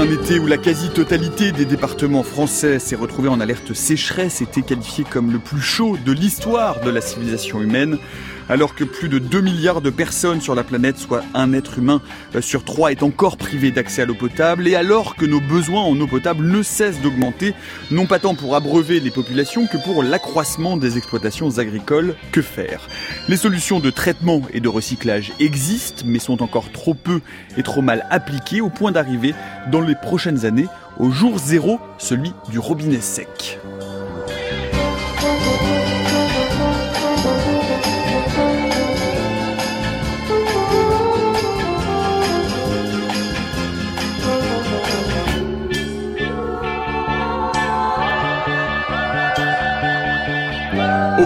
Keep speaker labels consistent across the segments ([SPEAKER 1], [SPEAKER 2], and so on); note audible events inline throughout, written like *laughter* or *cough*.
[SPEAKER 1] Un été où la quasi-totalité des départements français s'est retrouvée en alerte sécheresse, était qualifié comme le plus chaud de l'histoire de la civilisation humaine, alors que plus de 2 milliards de personnes sur la planète, soit un être humain euh, sur trois, est encore privé d'accès à l'eau potable, et alors que nos besoins en eau potable ne cessent d'augmenter, non pas tant pour abreuver les populations que pour l'accroissement des exploitations agricoles, que faire? Les solutions de traitement et de recyclage existent, mais sont encore trop peu et trop mal appliquées, au point d'arriver, dans les prochaines années, au jour zéro, celui du robinet sec.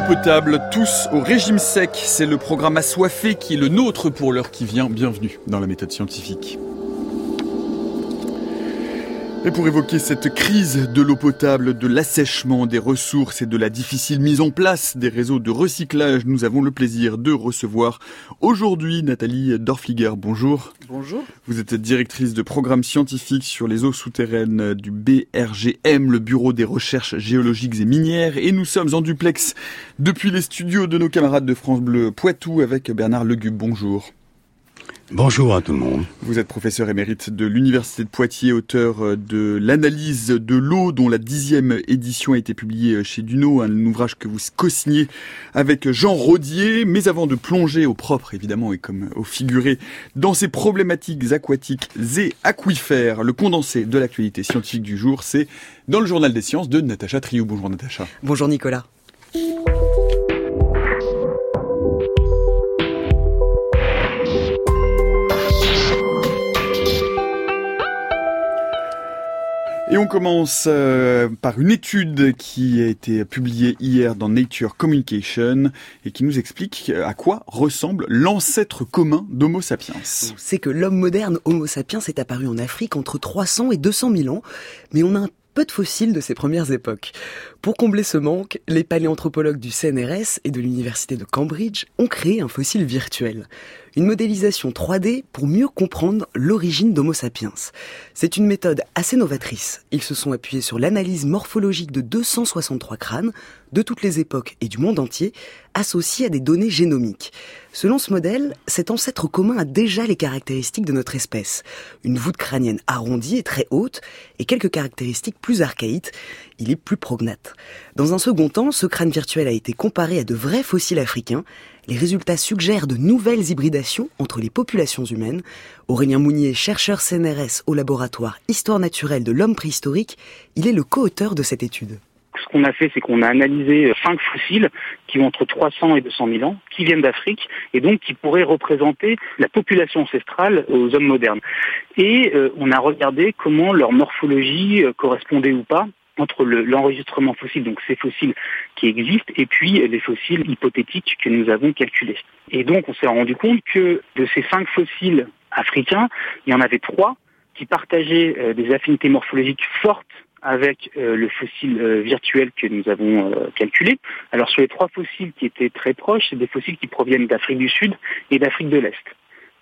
[SPEAKER 1] Potable, tous au régime sec, c'est le programme assoiffé qui est le nôtre pour l'heure qui vient. Bienvenue dans la méthode scientifique. Et pour évoquer cette crise de l'eau potable, de l'assèchement des ressources et de la difficile mise en place des réseaux de recyclage, nous avons le plaisir de recevoir aujourd'hui Nathalie Dorfliger. Bonjour.
[SPEAKER 2] Bonjour.
[SPEAKER 1] Vous êtes directrice de programme scientifique sur les eaux souterraines du BRGM, le Bureau des recherches géologiques et minières. Et nous sommes en duplex depuis les studios de nos camarades de France Bleu Poitou avec Bernard Legube. Bonjour.
[SPEAKER 3] Bonjour à tout le monde.
[SPEAKER 1] Vous êtes professeur émérite de l'Université de Poitiers, auteur euh, de l'analyse de l'eau, dont la dixième édition a été publiée euh, chez Duno, un ouvrage que vous co-signez avec Jean Rodier. Mais avant de plonger au propre, évidemment, et comme au figuré, dans ces problématiques aquatiques et aquifères, le condensé de l'actualité scientifique du jour, c'est dans le journal des sciences de Natacha Triou. Bonjour Natacha.
[SPEAKER 2] Bonjour Nicolas.
[SPEAKER 1] Et on commence euh, par une étude qui a été publiée hier dans Nature Communication et qui nous explique à quoi ressemble l'ancêtre commun d'Homo sapiens.
[SPEAKER 2] C'est que l'homme moderne Homo sapiens est apparu en Afrique entre 300 et 200 000 ans, mais on a un peu de fossiles de ces premières époques. Pour combler ce manque, les paléanthropologues du CNRS et de l'université de Cambridge ont créé un fossile virtuel une modélisation 3D pour mieux comprendre l'origine d'Homo sapiens. C'est une méthode assez novatrice. Ils se sont appuyés sur l'analyse morphologique de 263 crânes de toutes les époques et du monde entier, associés à des données génomiques. Selon ce modèle, cet ancêtre commun a déjà les caractéristiques de notre espèce. Une voûte crânienne arrondie et très haute, et quelques caractéristiques plus archaïques. Il est plus prognate. Dans un second temps, ce crâne virtuel a été comparé à de vrais fossiles africains, les résultats suggèrent de nouvelles hybridations entre les populations humaines. Aurélien Mounier, chercheur CNRS au laboratoire Histoire naturelle de l'homme préhistorique, il est le co-auteur de cette étude.
[SPEAKER 4] Ce qu'on a fait, c'est qu'on a analysé cinq fossiles qui ont entre 300 et 200 000 ans, qui viennent d'Afrique et donc qui pourraient représenter la population ancestrale aux hommes modernes. Et euh, on a regardé comment leur morphologie euh, correspondait ou pas entre l'enregistrement fossile, donc ces fossiles qui existent, et puis les fossiles hypothétiques que nous avons calculés. Et donc on s'est rendu compte que de ces cinq fossiles africains, il y en avait trois qui partageaient euh, des affinités morphologiques fortes avec euh, le fossile euh, virtuel que nous avons calculé. Alors sur les trois fossiles qui étaient très proches, c'est des fossiles qui proviennent d'Afrique du Sud et d'Afrique de l'Est.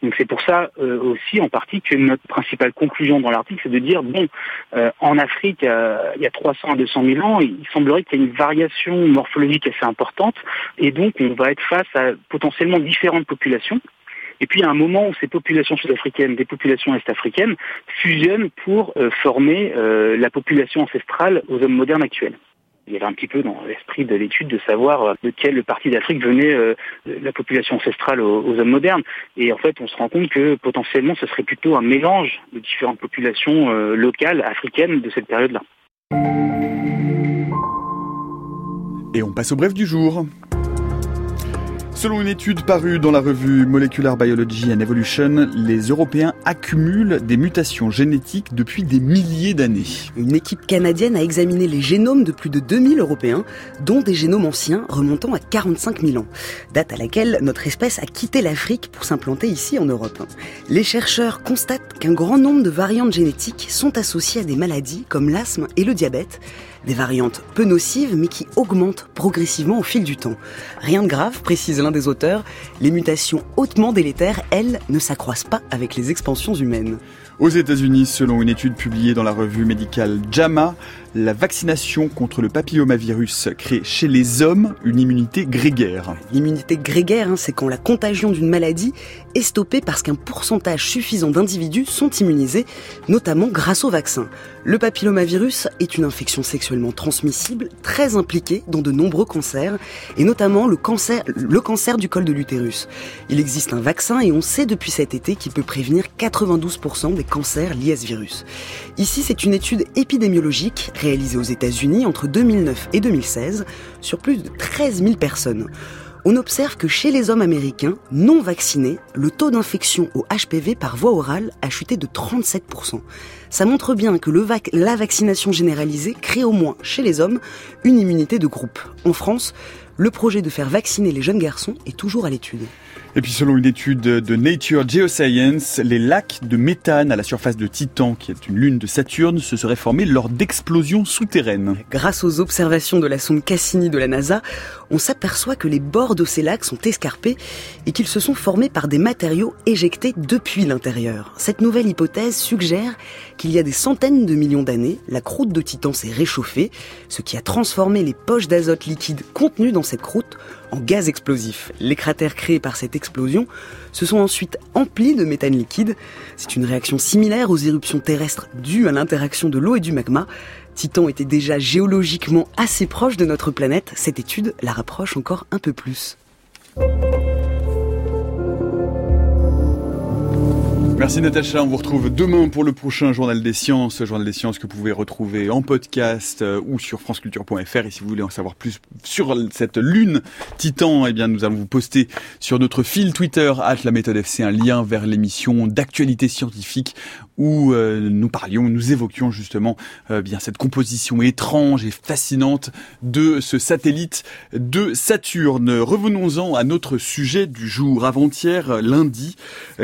[SPEAKER 4] Donc c'est pour ça euh, aussi en partie que notre principale conclusion dans l'article, c'est de dire bon, euh, en Afrique, euh, il y a 300 à 200 000 ans, il semblerait qu'il y ait une variation morphologique assez importante, et donc on va être face à potentiellement différentes populations. Et puis, à un moment où ces populations sud-africaines, des populations est-africaines, fusionnent pour former la population ancestrale aux hommes modernes actuels. Il y avait un petit peu dans l'esprit de l'étude de savoir euh, de quelle partie d'Afrique venait euh, la population ancestrale aux, hommes modernes. Et en fait, on se rend compte que potentiellement, ce serait plutôt un mélange de différentes populations euh, locales africaines de cette période-là.
[SPEAKER 1] Et on passe au bref du jour. Selon une étude parue dans la revue Molecular Biology and Evolution, les Européens accumulent des mutations génétiques depuis des milliers d'années.
[SPEAKER 2] Une équipe canadienne a examiné les génomes de plus de 2000 Européens, dont des génomes anciens remontant à 45 000 ans, date à laquelle notre espèce a quitté l'Afrique pour s'implanter ici en Europe. Les chercheurs constatent qu'un grand nombre de variantes génétiques sont associées à des maladies comme l'asthme et le diabète, des variantes peu nocives mais qui augmentent progressivement au fil du temps. Rien de grave, précise l'un des auteurs, les mutations hautement délétères, elles, ne s'accroissent pas avec les expansions humaines.
[SPEAKER 1] Aux États-Unis, selon une étude publiée dans la revue médicale JAMA, la vaccination contre le papillomavirus crée chez les hommes une immunité grégaire.
[SPEAKER 2] L'immunité grégaire, hein, c'est quand la contagion d'une maladie est stoppée parce qu'un pourcentage suffisant d'individus sont immunisés, notamment grâce au vaccin. Le papillomavirus est une infection sexuellement transmissible très impliquée dans de nombreux cancers, et notamment le cancer, le cancer du col de l'utérus. Il existe un vaccin et on sait depuis cet été qu'il peut prévenir 92% des cancers liés à ce virus. Ici, c'est une étude épidémiologique réalisée aux États-Unis entre 2009 et 2016 sur plus de 13 000 personnes on observe que chez les hommes américains non vaccinés, le taux d'infection au HPV par voie orale a chuté de 37%. Ça montre bien que la vaccination généralisée crée au moins chez les hommes une immunité de groupe. En France, le projet de faire vacciner les jeunes garçons est toujours à l'étude.
[SPEAKER 1] Et puis selon une étude de Nature Geoscience, les lacs de méthane à la surface de Titan, qui est une lune de Saturne, se seraient formés lors d'explosions souterraines.
[SPEAKER 2] Grâce aux observations de la sonde Cassini de la NASA, on s'aperçoit que les bords de ces lacs sont escarpés et qu'ils se sont formés par des matériaux éjectés depuis l'intérieur. Cette nouvelle hypothèse suggère qu'il y a des centaines de millions d'années, la croûte de Titan s'est réchauffée, ce qui a transformé les poches d'azote liquide contenues dans cette croûte en gaz explosif. Les cratères créés par cette explosion se sont ensuite emplis de méthane liquide. C'est une réaction similaire aux éruptions terrestres dues à l'interaction de l'eau et du magma. Titan était déjà géologiquement assez proche de notre planète. Cette étude la rapproche encore un peu plus.
[SPEAKER 1] Merci Natacha, on vous retrouve demain pour le prochain Journal des Sciences, Journal des Sciences que vous pouvez retrouver en podcast euh, ou sur franceculture.fr et si vous voulez en savoir plus sur cette lune Titan, eh bien nous allons vous poster sur notre fil Twitter at la méthode FC un lien vers l'émission d'actualité scientifique où euh, nous parlions, nous évoquions justement euh, bien cette composition étrange et fascinante de ce satellite de Saturne. Revenons-en à notre sujet du jour. Avant-hier, lundi,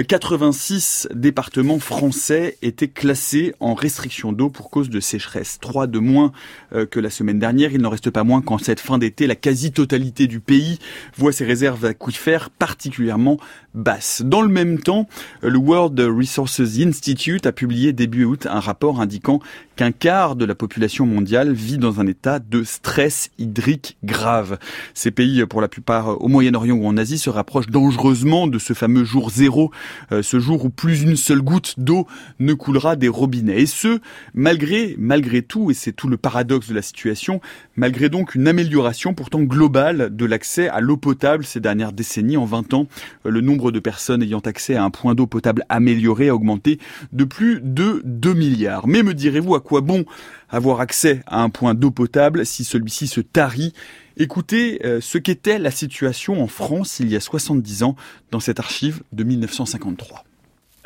[SPEAKER 1] 86 départements français étaient classés en restriction d'eau pour cause de sécheresse. Trois de moins euh, que la semaine dernière. Il n'en reste pas moins qu'en cette fin d'été, la quasi-totalité du pays voit ses réserves aquifères particulièrement basses. Dans le même temps, le World Resources Institute a publié début août un rapport indiquant qu'un quart de la population mondiale vit dans un état de stress hydrique grave. Ces pays, pour la plupart au Moyen-Orient ou en Asie, se rapprochent dangereusement de ce fameux jour zéro, euh, ce jour où plus une seule goutte d'eau ne coulera des robinets. Et ce, malgré, malgré tout, et c'est tout le paradoxe de la situation, malgré donc une amélioration pourtant globale de l'accès à l'eau potable ces dernières décennies. En 20 ans, euh, le nombre de personnes ayant accès à un point d'eau potable amélioré a augmenté de plus de 2 milliards. Mais me direz-vous à quoi bon avoir accès à un point d'eau potable si celui-ci se tarit? Écoutez euh, ce qu'était la situation en France il y a 70 ans dans cette archive de 1953.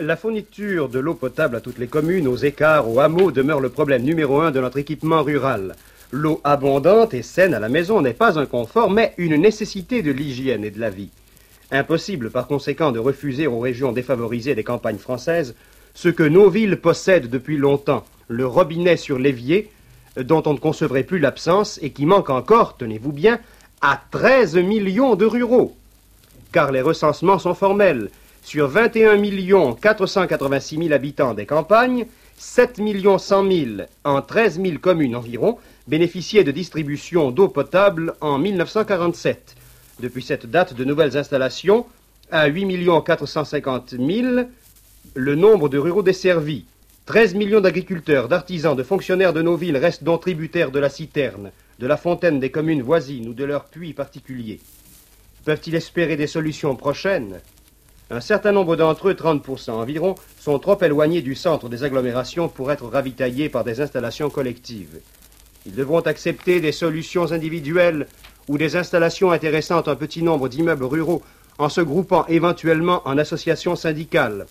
[SPEAKER 5] La fourniture de l'eau potable à toutes les communes, aux écarts, aux hameaux demeure le problème numéro un de notre équipement rural. L'eau abondante et saine à la maison n'est pas un confort, mais une nécessité de l'hygiène et de la vie. Impossible par conséquent de refuser aux régions défavorisées des campagnes françaises ce que nos villes possèdent depuis longtemps, le robinet sur l'évier, dont on ne concevrait plus l'absence et qui manque encore, tenez-vous bien, à 13 millions de ruraux. Car les recensements sont formels. Sur 21 486 000 habitants des campagnes, 7 100 000 en 13 000 communes environ bénéficiaient de distribution d'eau potable en 1947. Depuis cette date, de nouvelles installations à 8 450 000 le nombre de ruraux desservis. 13 millions d'agriculteurs, d'artisans, de fonctionnaires de nos villes restent donc tributaires de la citerne, de la fontaine des communes voisines ou de leurs puits particuliers. Peuvent-ils espérer des solutions prochaines? Un certain nombre d'entre eux, 30% environ, sont trop éloignés du centre des agglomérations pour être ravitaillés par des installations collectives. Ils devront accepter des solutions individuelles ou des installations intéressant un petit nombre d'immeubles ruraux en se groupant éventuellement en associations syndicales.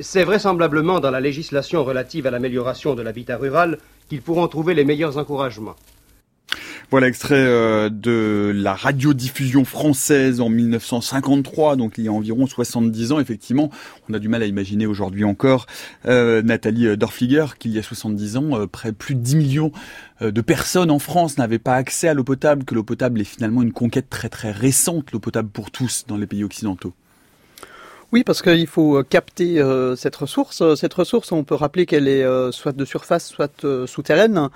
[SPEAKER 5] C'est vraisemblablement dans la législation relative à l'amélioration de l'habitat rural qu'ils pourront trouver les meilleurs encouragements.
[SPEAKER 1] Voilà extrait euh, de la radiodiffusion française en 1953, donc il y a environ 70 ans. Effectivement, on a du mal à imaginer aujourd'hui encore, euh, Nathalie Dorfliger, qu'il y a 70 ans, euh, près plus de 10 millions de personnes en France n'avaient pas accès à l'eau potable, que l'eau potable est finalement une conquête très très récente, l'eau potable pour tous dans les pays occidentaux.
[SPEAKER 6] Oui, parce qu'il faut capter cette ressource. Cette ressource, on peut rappeler qu'elle est soit de surface, soit souterraine.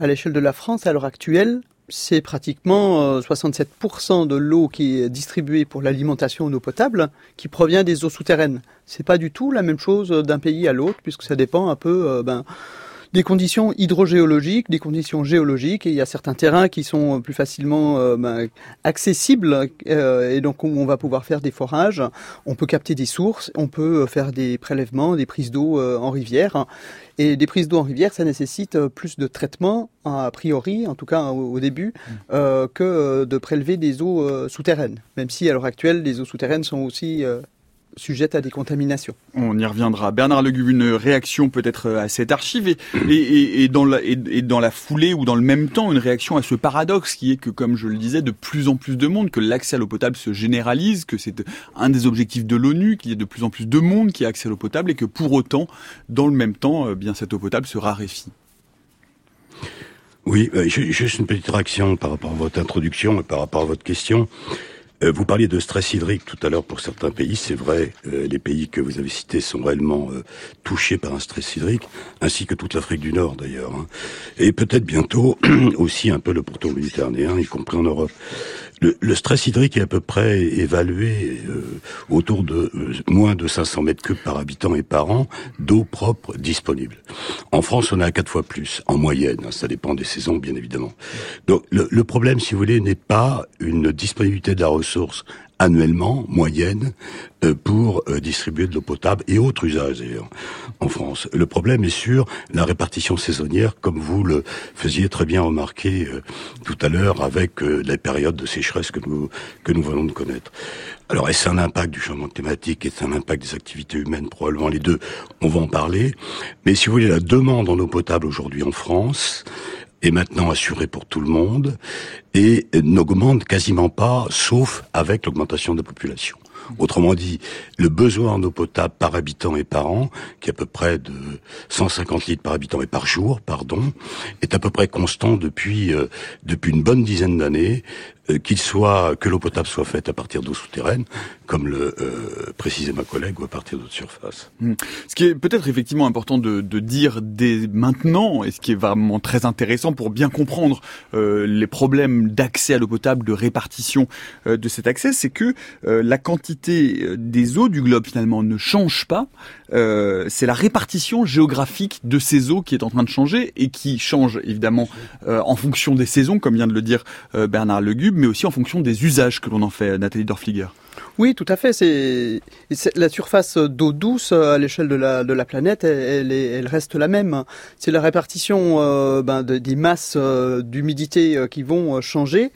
[SPEAKER 6] À l'échelle de la France, à l'heure actuelle, c'est pratiquement 67% de l'eau qui est distribuée pour l'alimentation en eau potable qui provient des eaux souterraines. C'est pas du tout la même chose d'un pays à l'autre puisque ça dépend un peu ben, des conditions hydrogéologiques, des conditions géologiques, et il y a certains terrains qui sont plus facilement euh, ben, accessibles, euh, et donc on va pouvoir faire des forages, on peut capter des sources, on peut faire des prélèvements, des prises d'eau euh, en rivière, et des prises d'eau en rivière, ça nécessite plus de traitement, a priori, en tout cas au, début, mmh. que de prélever des eaux souterraines, même si à l'heure actuelle, les eaux souterraines sont aussi sujette à des contaminations.
[SPEAKER 1] On y reviendra. Bernard Legube, une réaction peut-être à cette archive et, dans la, et, dans la foulée ou dans le même temps, une réaction à ce paradoxe qui est que, comme je le disais, de plus en plus de monde, que l'accès à l'eau potable se généralise, que c'est un des objectifs de l'ONU, qu'il y a de plus en plus de monde qui a accès à l'eau potable et que pour autant, dans le même temps, eh bien cette eau potable se raréfie.
[SPEAKER 3] Oui, euh, juste une petite réaction par rapport à votre introduction et par rapport à votre question. Euh, vous parliez de stress hydrique tout à l'heure pour certains pays, c'est vrai, euh, les pays que vous avez cités sont réellement euh, touchés par un stress hydrique, ainsi que toute l'Afrique du Nord d'ailleurs, hein. et peut-être bientôt *clears throat* aussi un peu le pourtour méditerranéen, y compris en Europe. Le, stress hydrique est à peu près évalué autour de moins de 500 mètres cubes par habitant et par an d'eau propre disponible. En France, on a quatre fois plus, en moyenne, hein, ça dépend des saisons bien évidemment. Donc le, le problème, si vous voulez, n'est pas une disponibilité de la ressources annuellement, moyenne, euh, pour euh, distribuer de l'eau potable et autres usages d'ailleurs en France. Le problème est sur la répartition saisonnière, comme vous le faisiez très bien remarquer euh, tout à l'heure avec les périodes de sécheresse que nous que nous venons de connaître. Alors est-ce un impact du changement climatique? Est-ce un impact des activités humaines? Probablement les deux. On va en parler. Mais si vous voulez, la demande en eau potable aujourd'hui en France, est maintenant assuré pour tout le monde et n'augmente quasiment pas, sauf avec l'augmentation de la population. Autrement dit, le besoin en eau potable par habitant et par an, qui est à peu près de 150 litres par habitant et par jour, pardon, est à peu près constant depuis euh, depuis une bonne dizaine d'années, qu'il soit que l'eau potable soit faite à partir d'eau souterraine, comme le euh, précisait ma collègue, ou à partir d'eau de surface.
[SPEAKER 1] Hmm. Ce qui est peut-être effectivement important de, de, dire dès maintenant, et ce qui est vraiment très intéressant pour bien comprendre euh, les problèmes d'accès à l'eau potable, de répartition euh, de cet accès, c'est que la quantité des eaux du globe finalement ne change pas. c'est la répartition géographique de ces eaux qui est en train de changer et qui change évidemment en fonction des saisons, comme vient de le dire Bernard Legube mais aussi en fonction des usages que l'on en fait, Nathalie Dorfliger.
[SPEAKER 6] Oui, tout à fait. C'est la surface d'eau douce à l'échelle de la, de la planète, elle, elle, reste la même. C'est la répartition euh, ben, des masses euh, d'humidité euh, qui vont changer,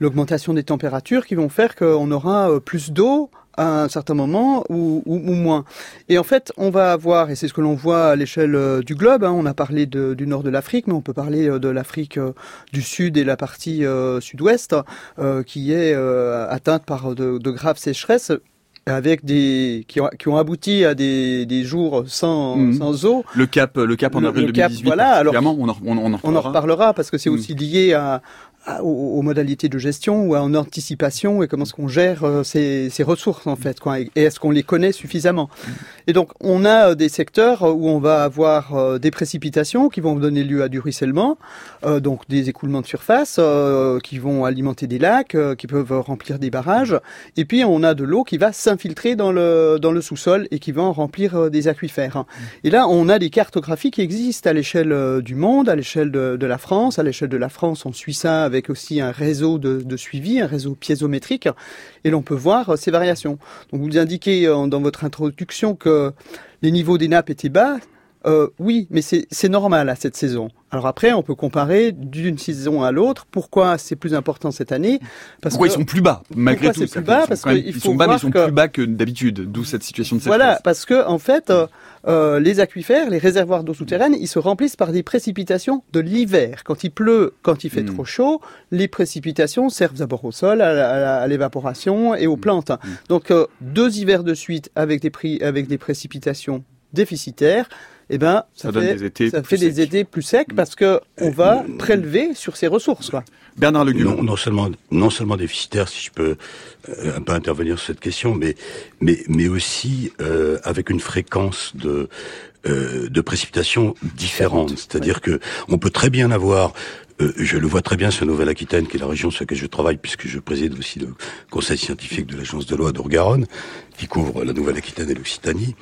[SPEAKER 6] l'augmentation des températures qui vont faire qu'on aura plus d'eau à un certain moment ou, ou, moins. Et en fait, on va avoir, et c'est ce que l'on voit à l'échelle euh, du globe, hein, on a parlé de, du nord de l'Afrique, mais on peut parler euh, de l'Afrique euh, du sud et la partie sud-ouest, qui est atteinte par de, de graves sécheresses avec des qui ont, qui ont abouti à des, des jours sans, mhm. sans eau.
[SPEAKER 1] Le cap le cap en avril 2018.
[SPEAKER 6] voilà, alors
[SPEAKER 1] on en, on, en,
[SPEAKER 6] on en reparlera parce que c'est mhm. aussi lié à, aux, modalités de gestion ou en anticipation et comment est-ce qu'on gère euh, ces, ces, ressources en fait quoi, et est-ce qu'on les connaît suffisamment. Et donc on a euh, des secteurs où on va avoir euh, des précipitations qui vont donner lieu à du ruissellement donc des écoulements de surface qui vont alimenter des lacs qui peuvent remplir des barrages. Et puis on a de l'eau qui va s'infiltrer dans le dans le sous-sol et qui va en remplir des aquifères. Et là on a des cartographies qui existent à l'échelle du monde à l'échelle de, de la France à l'échelle de la France on suit ça avec aussi un réseau de, suivi, un réseau piézométrique, et l'on peut voir euh, ces variations. Donc vous indiquez euh, dans votre introduction que les niveaux des nappes étaient bas. Euh, oui, mais c'est normal à cette saison. Alors après, on peut comparer d'une saison à l'autre. Pourquoi c'est plus important cette année?
[SPEAKER 1] Parce Pourquoi ils sont plus bas malgré
[SPEAKER 6] tout? plus bas Parce qu'ils
[SPEAKER 1] sont bas, mais ils sont plus bas que d'habitude. D'où cette situation de
[SPEAKER 6] cette Voilà, parce que en fait, euh, les aquifères, les réservoirs d'eau souterraine, ils se remplissent par des précipitations de l'hiver. Quand il pleut, quand il fait hmm. trop chaud, les précipitations servent d'abord au sol, à, l'évaporation et aux hmm. plantes. Hmm. Donc euh, deux hivers de suite avec des, prix, avec des précipitations déficitaires, eh ben,
[SPEAKER 1] ça, fait, des étés,
[SPEAKER 6] ça fait des étés plus secs parce que on va prélever sur ces ressources. Quoi.
[SPEAKER 1] Bernard Le
[SPEAKER 3] non, non, seulement, non seulement déficitaire, si je peux euh, un peu intervenir sur cette question, mais, mais, mais aussi euh, avec une fréquence de, euh, de précipitations différentes. C'est-à-dire que on peut très bien avoir euh, je le vois très bien sur Nouvelle-Aquitaine, qui est la région sur laquelle je travaille, puisque je préside aussi le conseil scientifique de l'agence de loi d'Orgaronne, qui couvre la Nouvelle-Aquitaine et l'Occitanie.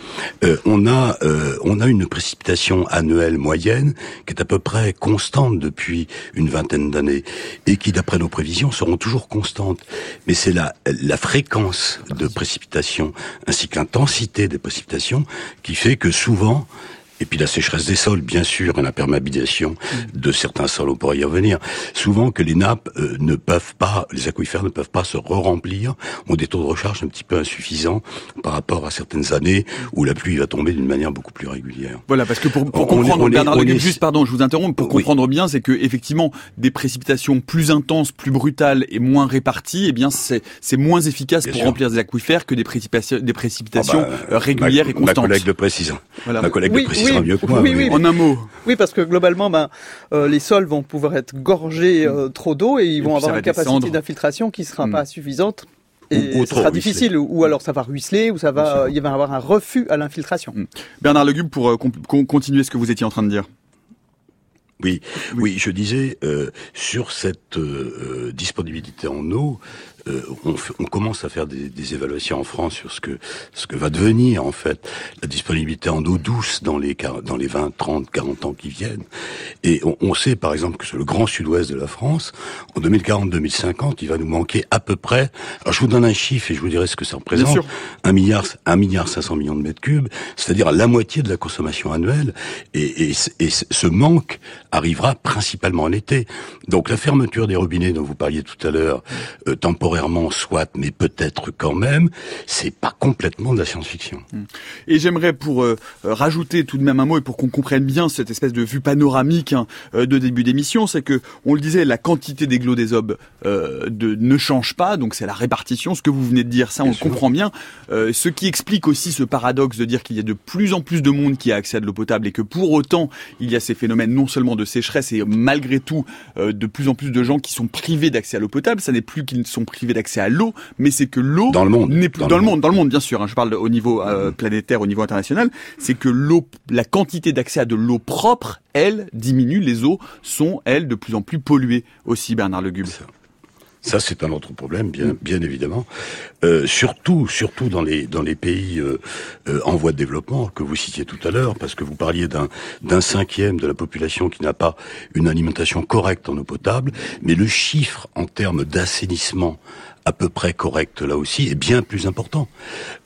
[SPEAKER 3] Euh, on a euh, on a une précipitation annuelle moyenne qui est à peu près constante depuis une vingtaine d'années et qui, d'après nos prévisions, seront toujours constantes. Mais c'est la la fréquence de précipitation ainsi que l'intensité des précipitations qui fait que souvent et puis la sécheresse des sols, bien sûr, et l'imperméabilisation de certains sols, on pourrait y revenir. Souvent que les nappes euh, ne peuvent pas, les aquifères ne peuvent pas se re-remplir, ont des taux de recharge un petit peu insuffisants par rapport à certaines années où la pluie va tomber d'une manière beaucoup plus régulière.
[SPEAKER 1] Voilà, parce que pour, pour comprendre, Bernard Le juste pardon, je vous interromps, pour comprendre bien, c'est que effectivement, des précipitations plus intenses, plus brutales et moins réparties, eh bien, c'est moins efficace pour remplir des aquifères que des précipitations, des précipitations ah bah, régulières et constantes.
[SPEAKER 3] Ma collègue de précision. Voilà. Ma collègue de précision
[SPEAKER 6] oui,
[SPEAKER 1] en un mot.
[SPEAKER 6] Oui, parce que globalement, ben, euh, les sols vont pouvoir être gorgés euh, trop d'eau et ils vont avoir une capacité d'infiltration qui sera hmm. pas suffisante. Et ce sera difficile, ou, alors ça va ruisseler, ou ça va, il va y avoir un refus à l'infiltration.
[SPEAKER 1] Bernard Legube, pour euh, continuer ce que vous étiez en train de dire.
[SPEAKER 3] Oui, oui, je disais sur cette disponibilité en eau, euh, on, on, commence à faire des, des, évaluations en France sur ce que ce que va devenir en fait la disponibilité en eau douce dans les dans les 20, 30, 40 ans qui viennent. Et on, on sait par exemple que sur le grand sud-ouest de la France, en 2040-2050, il va nous manquer à peu près. Alors je vous donne un chiffre et je vous dirai ce que ça représente. Un milliard, un milliard 500 millions de mètres cubes, c'est-à-dire la moitié de la consommation annuelle. Et, et, et ce manque arrivera principalement en été. Donc la fermeture des robinets dont vous parliez tout à l'heure, euh, temporairement soit, mais peut-être quand même, c'est pas complètement de la science-fiction. Hmm.
[SPEAKER 1] Et j'aimerais pour euh, rajouter tout de même un mot et pour qu'on comprenne bien cette espèce de vue panoramique hein, euh, de début d'émission, c'est que on le disait, la quantité des des euh, de, ne change pas, donc c'est la répartition. Ce que vous venez de dire, ça on le comprend bien. ce qui explique aussi ce paradoxe de dire qu'il y a de plus en plus de monde qui a accès à de l'eau potable et que pour autant il y a ces phénomènes non seulement de sécheresse et malgré tout de plus en plus de gens qui sont privés d'accès à l'eau potable. Ça n'est plus qu'ils sont privés d'accès à l'eau, mais c'est que l'eau
[SPEAKER 3] dans le monde
[SPEAKER 1] n'est plus dans, le monde. dans le monde bien sûr. Hein, je parle au niveau euh, planétaire, au niveau international. C'est que l'eau, la quantité d'accès à de l'eau propre, elle diminue. Les eaux sont elles de plus en plus polluées aussi. Bernard Le
[SPEAKER 3] ça, c'est un autre problème, bien, bien évidemment. Euh, surtout, surtout dans les dans les pays euh, euh, en voie de développement que vous citiez tout à l'heure, parce que vous parliez d'un d'un cinquième de la population qui n'a pas une alimentation correcte en eau potable, mais le chiffre en termes d'assainissement à peu près correct là aussi est bien plus important.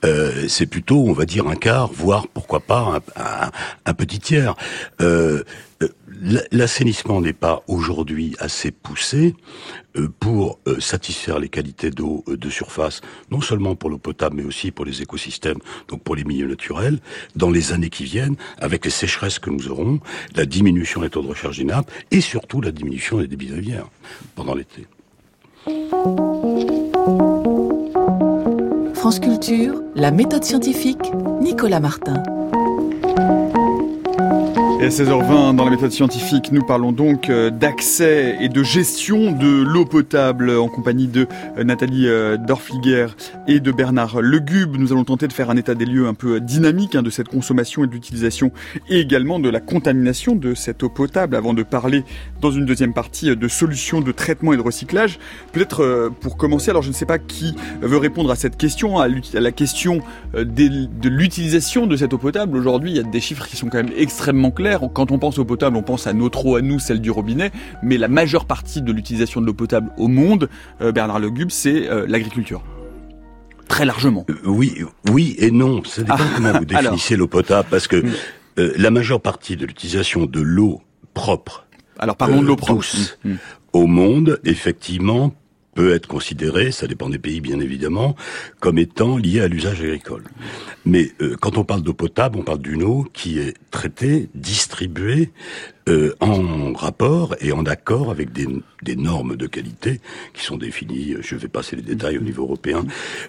[SPEAKER 3] Euh, c'est plutôt, on va dire, un quart, voire pourquoi pas un, un, petit tiers. Euh L'assainissement n'est pas aujourd'hui assez poussé euh, pour euh, satisfaire les qualités d'eau de surface, non seulement pour l'eau potable, mais aussi pour les écosystèmes, donc pour les milieux naturels, dans les années qui viennent, avec les sécheresses que nous aurons, la diminution des taux de recharge des nappes et surtout la diminution des débits de rivière pendant l'été.
[SPEAKER 7] France Culture, la méthode scientifique, Nicolas Martin.
[SPEAKER 1] À 16h20, dans la méthode scientifique, nous parlons donc euh, d'accès et de gestion de l'eau potable en compagnie de euh, Nathalie euh, Dorfliger et de Bernard Legube. Nous allons tenter de faire un état des lieux un peu dynamique hein, de cette consommation et de l'utilisation et également de la contamination de cette eau potable avant de parler dans une deuxième partie de solutions de traitement et de recyclage. Peut-être pour commencer, alors je ne sais pas qui veut répondre à cette question, à la question de l'utilisation de cette eau potable. Aujourd'hui, il y a des chiffres qui sont quand même extrêmement clairs quand on pense eau potable, on pense à notre eau à nous, celle du robinet, mais la majeure partie de l'utilisation de l'eau potable au monde, euh, Bernard Legube, c'est euh, l'agriculture. Très largement.
[SPEAKER 3] Euh, oui, oui et non. Ça dépend ah, comment vous *laughs* définissez l'eau potable, parce que mm. la majeure partie de l'utilisation de l'eau propre,
[SPEAKER 1] alors parlons de l'eau propre,
[SPEAKER 3] mm. Mm. au monde, effectivement, peut être considéré, ça dépend des pays bien évidemment, comme étant lié à l'usage agricole. Mais euh, quand on parle d'eau potable, on parle d'une eau qui est traitée, distribuée euh, en rapport et en accord avec des, des, normes de qualité qui sont définies, je vais passer les détails au niveau européen,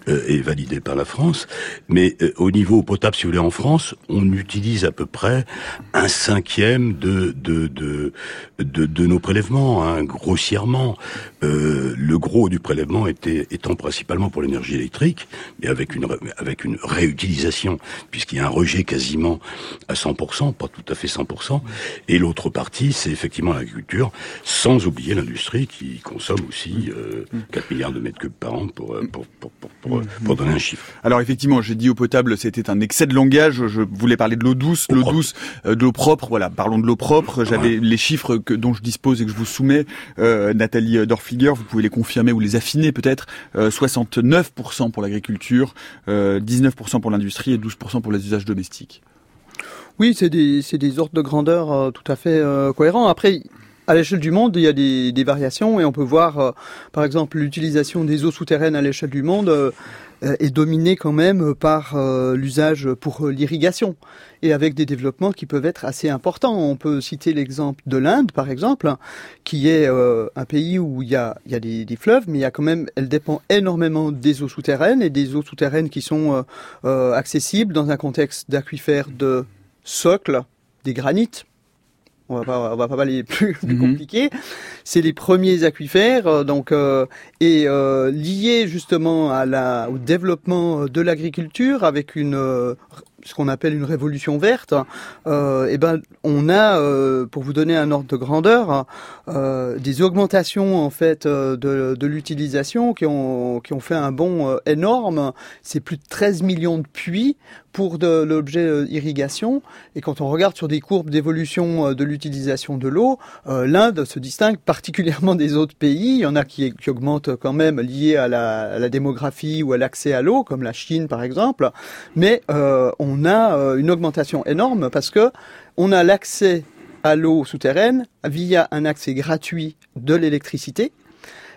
[SPEAKER 3] euh, et validées par la France. Mais euh, au niveau potable, si vous voulez, en France, on utilise à peu près un cinquième de, de, de, de, de nos prélèvements, hein, grossièrement. Euh, le gros du prélèvement était, étant principalement pour l'énergie électrique, mais avec une, avec une réutilisation, puisqu'il y a un rejet quasiment à 100%, pas tout à fait 100%, et l'autre partie, c'est effectivement l'agriculture, sans oublier l'industrie qui consomme aussi euh, 4 milliards de mètres cubes par an pour, euh, pour, pour, pour, pour, pour donner un chiffre.
[SPEAKER 1] Alors effectivement, j'ai dit eau potable, c'était un excès de langage, je voulais parler de l'eau douce, l'eau douce, euh, de l'eau propre, voilà, parlons de l'eau propre, j'avais les chiffres que, dont je dispose et que je vous soumets, euh, Nathalie Dorfliger, vous pouvez les confirmer ou les affiner peut-être, 69% pour l'agriculture, 19% pour l'industrie et 12% pour les usages domestiques.
[SPEAKER 6] Oui, c'est des, des ordres de grandeur euh, tout à fait euh, cohérents. Après, à l'échelle du monde, il y a des, des variations et on peut voir, euh, par exemple, l'utilisation des eaux souterraines à l'échelle du monde euh, est dominée quand même par euh, l'usage pour l'irrigation et avec des développements qui peuvent être assez importants. On peut citer l'exemple de l'Inde, par exemple, qui est un pays où il y a, il y a des, des, fleuves, mais il y a quand même, elle dépend énormément des eaux souterraines et des eaux souterraines qui sont accessibles dans un contexte d'aquifères de socle, des granites. On va pas, on va pas aller plus, plus
[SPEAKER 1] Mhm.
[SPEAKER 6] compliqué. C'est les premiers aquifères, euh, donc euh, et euh, liés justement à la, au développement de l'agriculture avec une euh, ce qu'on appelle une révolution verte. Euh, et ben, on a, euh, pour vous donner un ordre de grandeur, euh, des augmentations en fait euh, de, de l'utilisation qui ont qui ont fait un bond euh, énorme. C'est plus de 13 millions de puits pour l'objet euh, irrigation. Et quand on regarde sur des courbes d'évolution euh, de l'utilisation de l'eau, euh, l'Inde se distingue particulièrement des autres pays. Il y en a qui, augmentent quand même liés à la, démographie ou à l'accès à l'eau, comme la Chine par exemple. Mais on a une augmentation énorme parce que on a l'accès à l'eau souterraine via un accès gratuit de l'électricité.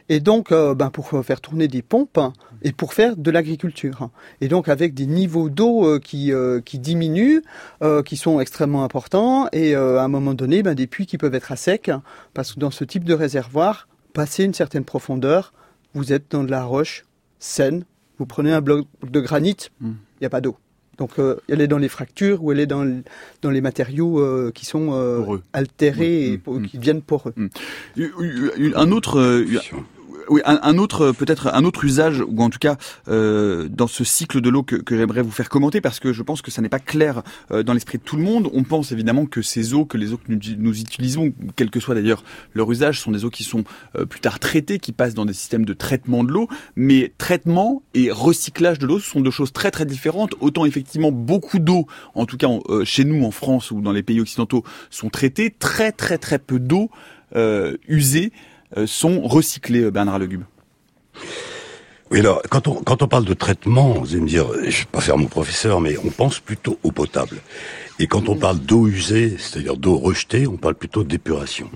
[SPEAKER 6] Et donc, ben, pour faire tourner des pompes et pour faire de l'agriculture. Et donc, avec des niveaux d'eau euh, qui, euh, qui diminuent, euh, qui sont extrêmement importants, et euh, à un moment donné, ben, des puits qui peuvent être à sec, parce que dans ce type de réservoir, passer une certaine profondeur, vous êtes dans de la roche saine, vous prenez un bloc de granit, il
[SPEAKER 1] Mm.
[SPEAKER 6] n'y a pas d'eau. Donc, euh, elle est dans les fractures ou elle est dans, le- dans les matériaux euh, qui sont euh,
[SPEAKER 1] Poreux.
[SPEAKER 6] altérés
[SPEAKER 1] Mm,
[SPEAKER 6] et po-
[SPEAKER 1] mm,
[SPEAKER 6] qui deviennent poreux.
[SPEAKER 1] Un autre, euh, oui, un, autre peut-être un autre usage ou en tout cas euh, dans ce cycle de l'eau que, j'aimerais vous faire commenter parce que je pense que ça n'est pas clair euh, dans l'esprit de tout le monde. On pense évidemment que ces eaux, que les eaux que nous, utilisons, quel que soit d'ailleurs leur usage, sont des eaux qui sont euh, plus tard traitées, qui passent dans des systèmes de traitement de l'eau. Mais traitement et recyclage de l'eau, sont deux choses très très différentes. Autant effectivement beaucoup d'eau, en tout cas chez nous en France ou dans les pays occidentaux, sont traitées, très très très peu d'eau usée sont recyclés, euh, Bernard Legube
[SPEAKER 3] Oui, alors, quand on, quand on parle de traitement, vous allez me dire, je vais pas faire mon professeur, mais on pense plutôt eau potable. Et quand on parle d'eau usée, c'est-à-dire d'eau rejetée, on parle plutôt d'épuration.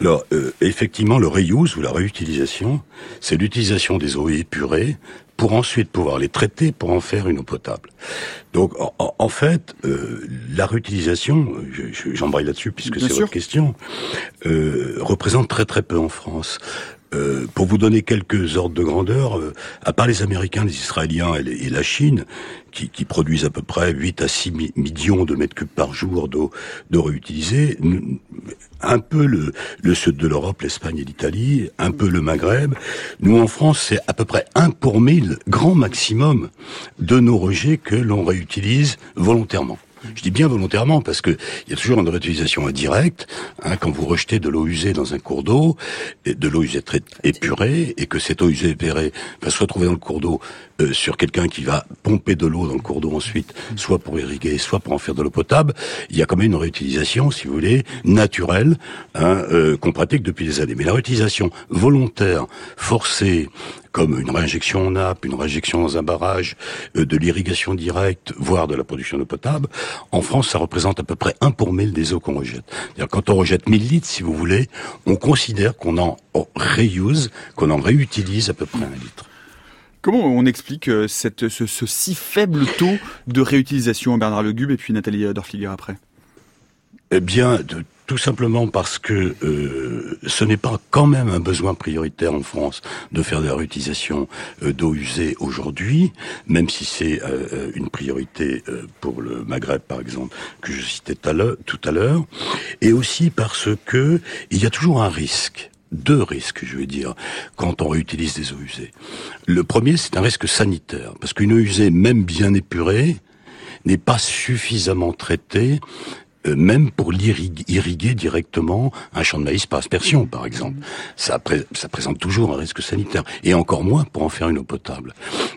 [SPEAKER 3] Alors, euh, effectivement, le reuse ou la réutilisation, c'est l'utilisation des eaux épurées pour ensuite pouvoir les traiter pour en faire une eau potable. Donc, en, fait, euh, la réutilisation, je- je- j'embraye là-dessus puisque c'est votre question, euh, représente très très peu en France. Euh, pour vous donner quelques ordres de grandeur, euh, à part les Américains, les Israéliens et, la Chine, qui, produisent à peu près 8 à 6 mi- millions de mètres cubes par jour d'eau réutilisée, un peu le, le sud de l'Europe, l'Espagne et l'Italie, un peu le Maghreb. Nous, en France, c'est à peu près 1 pour 1000, grand maximum, de nos rejets que l'on réutilise volontairement. Je dis bien volontairement parce que il y a toujours une réutilisation indirecte. Hein, quand vous rejetez de l'eau usée dans un cours d'eau, de l'eau usée très épurée, et que cette eau usée épurée va se retrouver dans le cours d'eau euh, sur quelqu'un qui va pomper de l'eau dans le cours d'eau ensuite, soit pour irriguer, soit pour en faire de l'eau potable, il y a quand même une réutilisation, si vous voulez, naturelle, hein, euh, qu'on pratique depuis des années. Mais la réutilisation volontaire, forcée, comme une réinjection en nappe, une réinjection dans un barrage, euh, de l'irrigation directe, voire de la production d'eau potable, en France, ça représente à peu près 1 pour 1000 des eaux qu'on rejette. Quand on rejette 1000 litres, si vous voulez, on considère qu'on en reuse, qu'on en réutilise à peu près un litre.
[SPEAKER 1] Comment on explique euh, ce, si faible taux de réutilisation, Bernard Legube et puis Nathalie euh, Dorfliger après?
[SPEAKER 3] Eh bien, tout simplement parce que euh, ce n'est pas quand même un besoin prioritaire en France de faire de la réutilisation d'eau usée aujourd'hui, même si c'est une priorité pour le Maghreb par exemple que je citais tout à l'heure, et aussi parce que il y a toujours un risque deux risques, je veux dire, quand on réutilise des eaux usées. Le premier, c'est un risque sanitaire, parce qu'une eau usée, même bien épurée, n'est pas suffisamment traitée euh, même pour irriguer directement un champ de maïs par aspersion, par exemple. Ça présente toujours un risque sanitaire, et encore moins pour en faire une eau potable.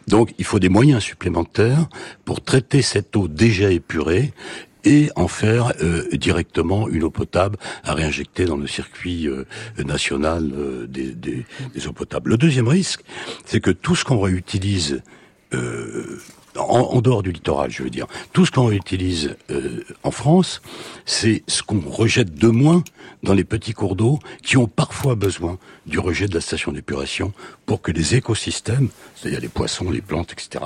[SPEAKER 3] Donc il faut des moyens supplémentaires pour traiter cette eau déjà épurée et en faire euh, directement une eau potable à réinjecter dans le circuit euh, national des, des, des, eaux potables. Le deuxième risque, c'est que tout ce qu'on réutilise en, dehors du littoral, je veux dire. Tout ce qu'on utilise euh, en France, c'est ce qu'on rejette de moins dans les petits cours d'eau qui ont parfois besoin du rejet de la station d'épuration pour que les écosystèmes, c'est-à-dire les poissons, les plantes, etc.,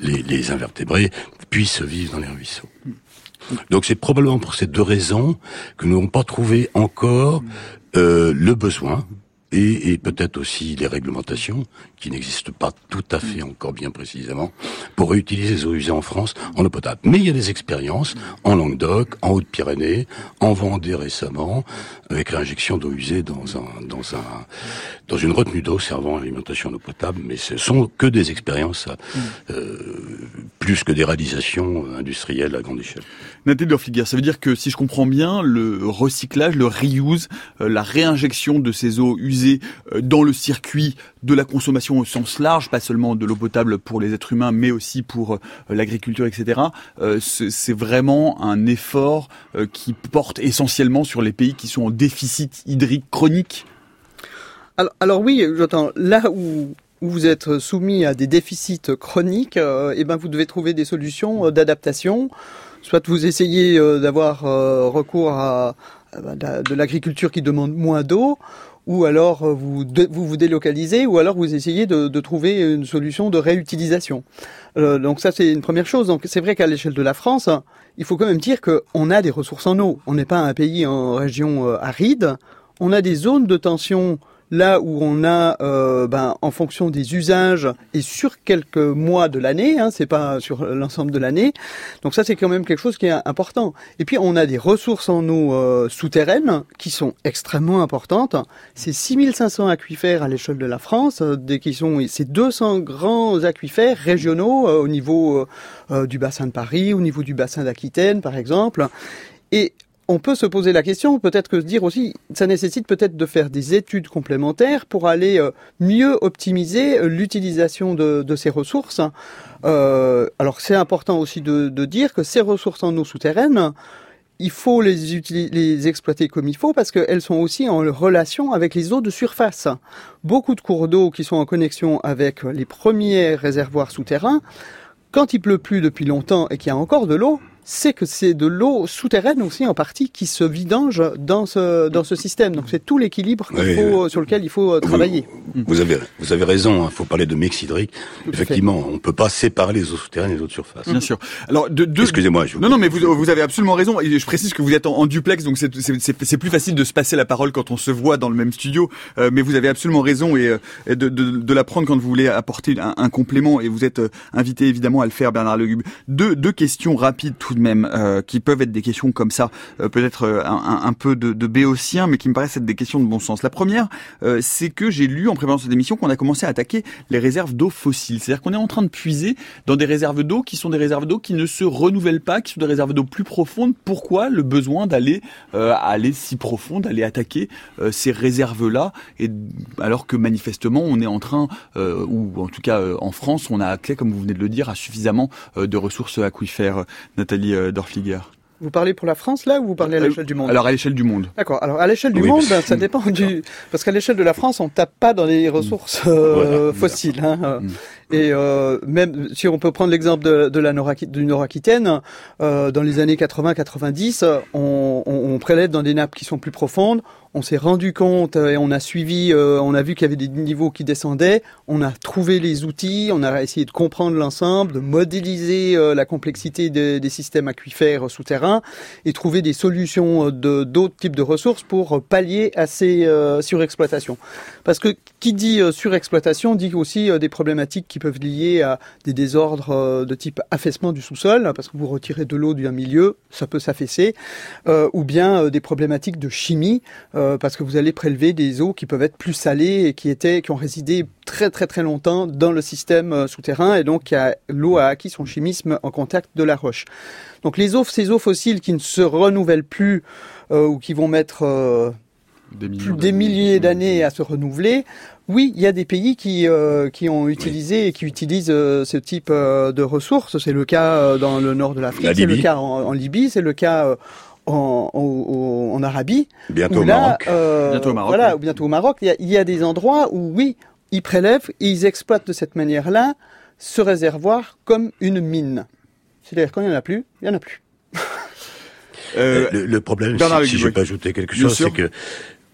[SPEAKER 3] les, les invertébrés, puissent vivre dans les ruisseaux. Donc c'est probablement pour ces deux raisons que nous n'avons pas trouvé encore euh, le besoin et, et peut-être aussi les réglementations qui n'existent pas tout à fait encore bien précisément pour réutiliser les eaux usées en France en eau potable. Mais il y a des expériences en Languedoc, en Haute-Pyrénées, en Vendée récemment, avec l'injection d'eau usée dans un dans un dans une retenue d'eau servant à l'alimentation en eau potable. Mais ce sont que des expériences euh, plus que des réalisations industrielles à grande échelle.
[SPEAKER 1] Nathalie Dorfliger, ça veut dire que si je comprends bien, le recyclage, le reuse, euh, la réinjection de ces eaux usées euh, dans le circuit de la consommation au sens large, pas seulement de l'eau potable pour les êtres humains, mais aussi pour euh, l'agriculture, etc. c'est vraiment un effort qui porte essentiellement sur les pays qui sont en déficit hydrique chronique.
[SPEAKER 6] Alors, oui, j'entends. Là où vous êtes soumis à des déficits chroniques, eh ben vous devez trouver des solutions d'adaptation soit vous essayez euh, d'avoir euh, recours à, de l'agriculture qui demande moins d'eau, ou alors euh, vous, vous vous délocalisez, ou alors vous essayez de, de trouver une solution de réutilisation. donc ça c'est une première chose. Donc c'est vrai qu'à l'échelle de la France, il faut quand même dire qu'on a des ressources en eau. On n'est pas un pays en région aride. On a des zones de tension là où on a, euh, ben, en fonction des usages et sur quelques mois de l'année, hein, c'est pas sur l'ensemble de l'année. Donc ça, c'est quand même quelque chose qui est important. Et puis on a des ressources en eau euh, souterraines qui sont extrêmement importantes. C'est 6500 aquifères à l'échelle de la France, euh, des qui sont c'est 200 grands aquifères régionaux au niveau du bassin de Paris, au niveau du bassin d'Aquitaine, par exemple. Et on peut se poser la question, peut-être que se dire aussi, ça nécessite peut-être de faire des études complémentaires pour aller euh, mieux optimiser euh, l'utilisation de, ces ressources. Euh, alors c'est important aussi de, dire que ces ressources en eau souterraine, il faut les, les exploiter comme il faut parce qu'elles sont aussi en relation avec les eaux de surface. Beaucoup de cours d'eau qui sont en connexion avec les premiers réservoirs souterrains, quand il pleut plus depuis longtemps et qu'il y a encore de l'eau, c'est que c'est de l'eau souterraine aussi en partie qui se vidange dans ce dans ce système. Donc c'est tout l'équilibre sur lequel il faut euh, travailler.
[SPEAKER 3] Vous, avez vous avez raison. Il hein. faut parler de mix hydrique. Effectivement, on peut pas séparer les eaux souterraines et les eaux de surface.
[SPEAKER 1] Bien sûr. Alors de,
[SPEAKER 3] excusez-moi.
[SPEAKER 1] Non non mais vous, vous avez absolument raison. je précise que vous êtes en, duplex donc c'est plus facile de se passer la parole quand on se voit dans le même studio. Euh, mais vous avez absolument raison et, euh, de, de, la prendre quand vous voulez apporter un, complément et vous êtes invité évidemment à le faire Bernard Legube. Deux deux questions rapides tout même, euh, qui peuvent être des questions comme ça, euh, peut-être euh, un, un, peu de, de béotien, mais qui me paraissent être des questions de bon sens. La première, c'est que j'ai lu en préparant cette émission qu'on a commencé à attaquer les réserves d'eau fossiles. C'est-à-dire qu'on est en train de puiser dans des réserves d'eau qui sont des réserves d'eau qui ne se renouvellent pas, qui sont des réserves d'eau plus profondes. Pourquoi le besoin d'aller aller si profond, d'aller attaquer ces réserves-là, et alors que manifestement on est en train, ou en tout cas en France, on a accès, comme vous venez de le dire, à suffisamment de ressources aquifères. Nathalie euh, Dorfliger
[SPEAKER 6] vous parlez pour la France là ou vous parlez à euh, l'échelle du monde
[SPEAKER 1] Alors à l'échelle du monde.
[SPEAKER 6] D'accord. Alors à l'échelle du monde, ben, ça dépend du parce qu'à l'échelle de la France, on tape pas dans les ressources euh, fossiles. Hein. Mm. Et euh, même si on peut prendre l'exemple de, de, la Nord du Nord-Aquitaine, euh, dans les années 80-90, on, on, on, prélève dans des nappes qui sont plus profondes, on s'est rendu compte et on a suivi, on a vu qu'il y avait des niveaux qui descendaient, on a trouvé les outils, on a essayé de comprendre l'ensemble, de modéliser la complexité des systèmes aquifères souterrains et trouver des solutions d'autres types de ressources pour pallier à ces surexploitations. Parce que qui dit surexploitation dit aussi des problématiques qui peuvent lier à des désordres de type affaissement du sous-sol, parce que vous retirez de l'eau d'un milieu, ça peut s'affaisser, euh, ou bien euh, des problématiques de chimie, euh, parce que vous allez prélever des eaux qui peuvent être plus salées et qui étaient, qui ont résidé très très très longtemps dans le système souterrain, et donc l'eau a acquis son chimisme en contact de la roche. Donc les eaux, ces eaux fossiles qui ne se renouvellent plus ou qui vont mettre des, milliers d'années à se renouveler, oui, il y a des pays qui, euh, qui ont utilisé et qui utilisent euh, ce type euh, de ressources. C'est le cas dans le nord de l'Afrique, c'est le cas en, Libye, c'est le cas en, en, Arabie.
[SPEAKER 3] Bientôt, au Maroc.
[SPEAKER 6] bientôt au Maroc. Voilà, bientôt au Maroc. Il y, a, il y a des endroits où, oui, ils prélèvent et ils exploitent de cette manière-là ce réservoir comme une mine. C'est-à-dire quand il n'y en a plus, il n'y en a plus.
[SPEAKER 3] le, problème, si, je peux ajouter quelque chose, c'est que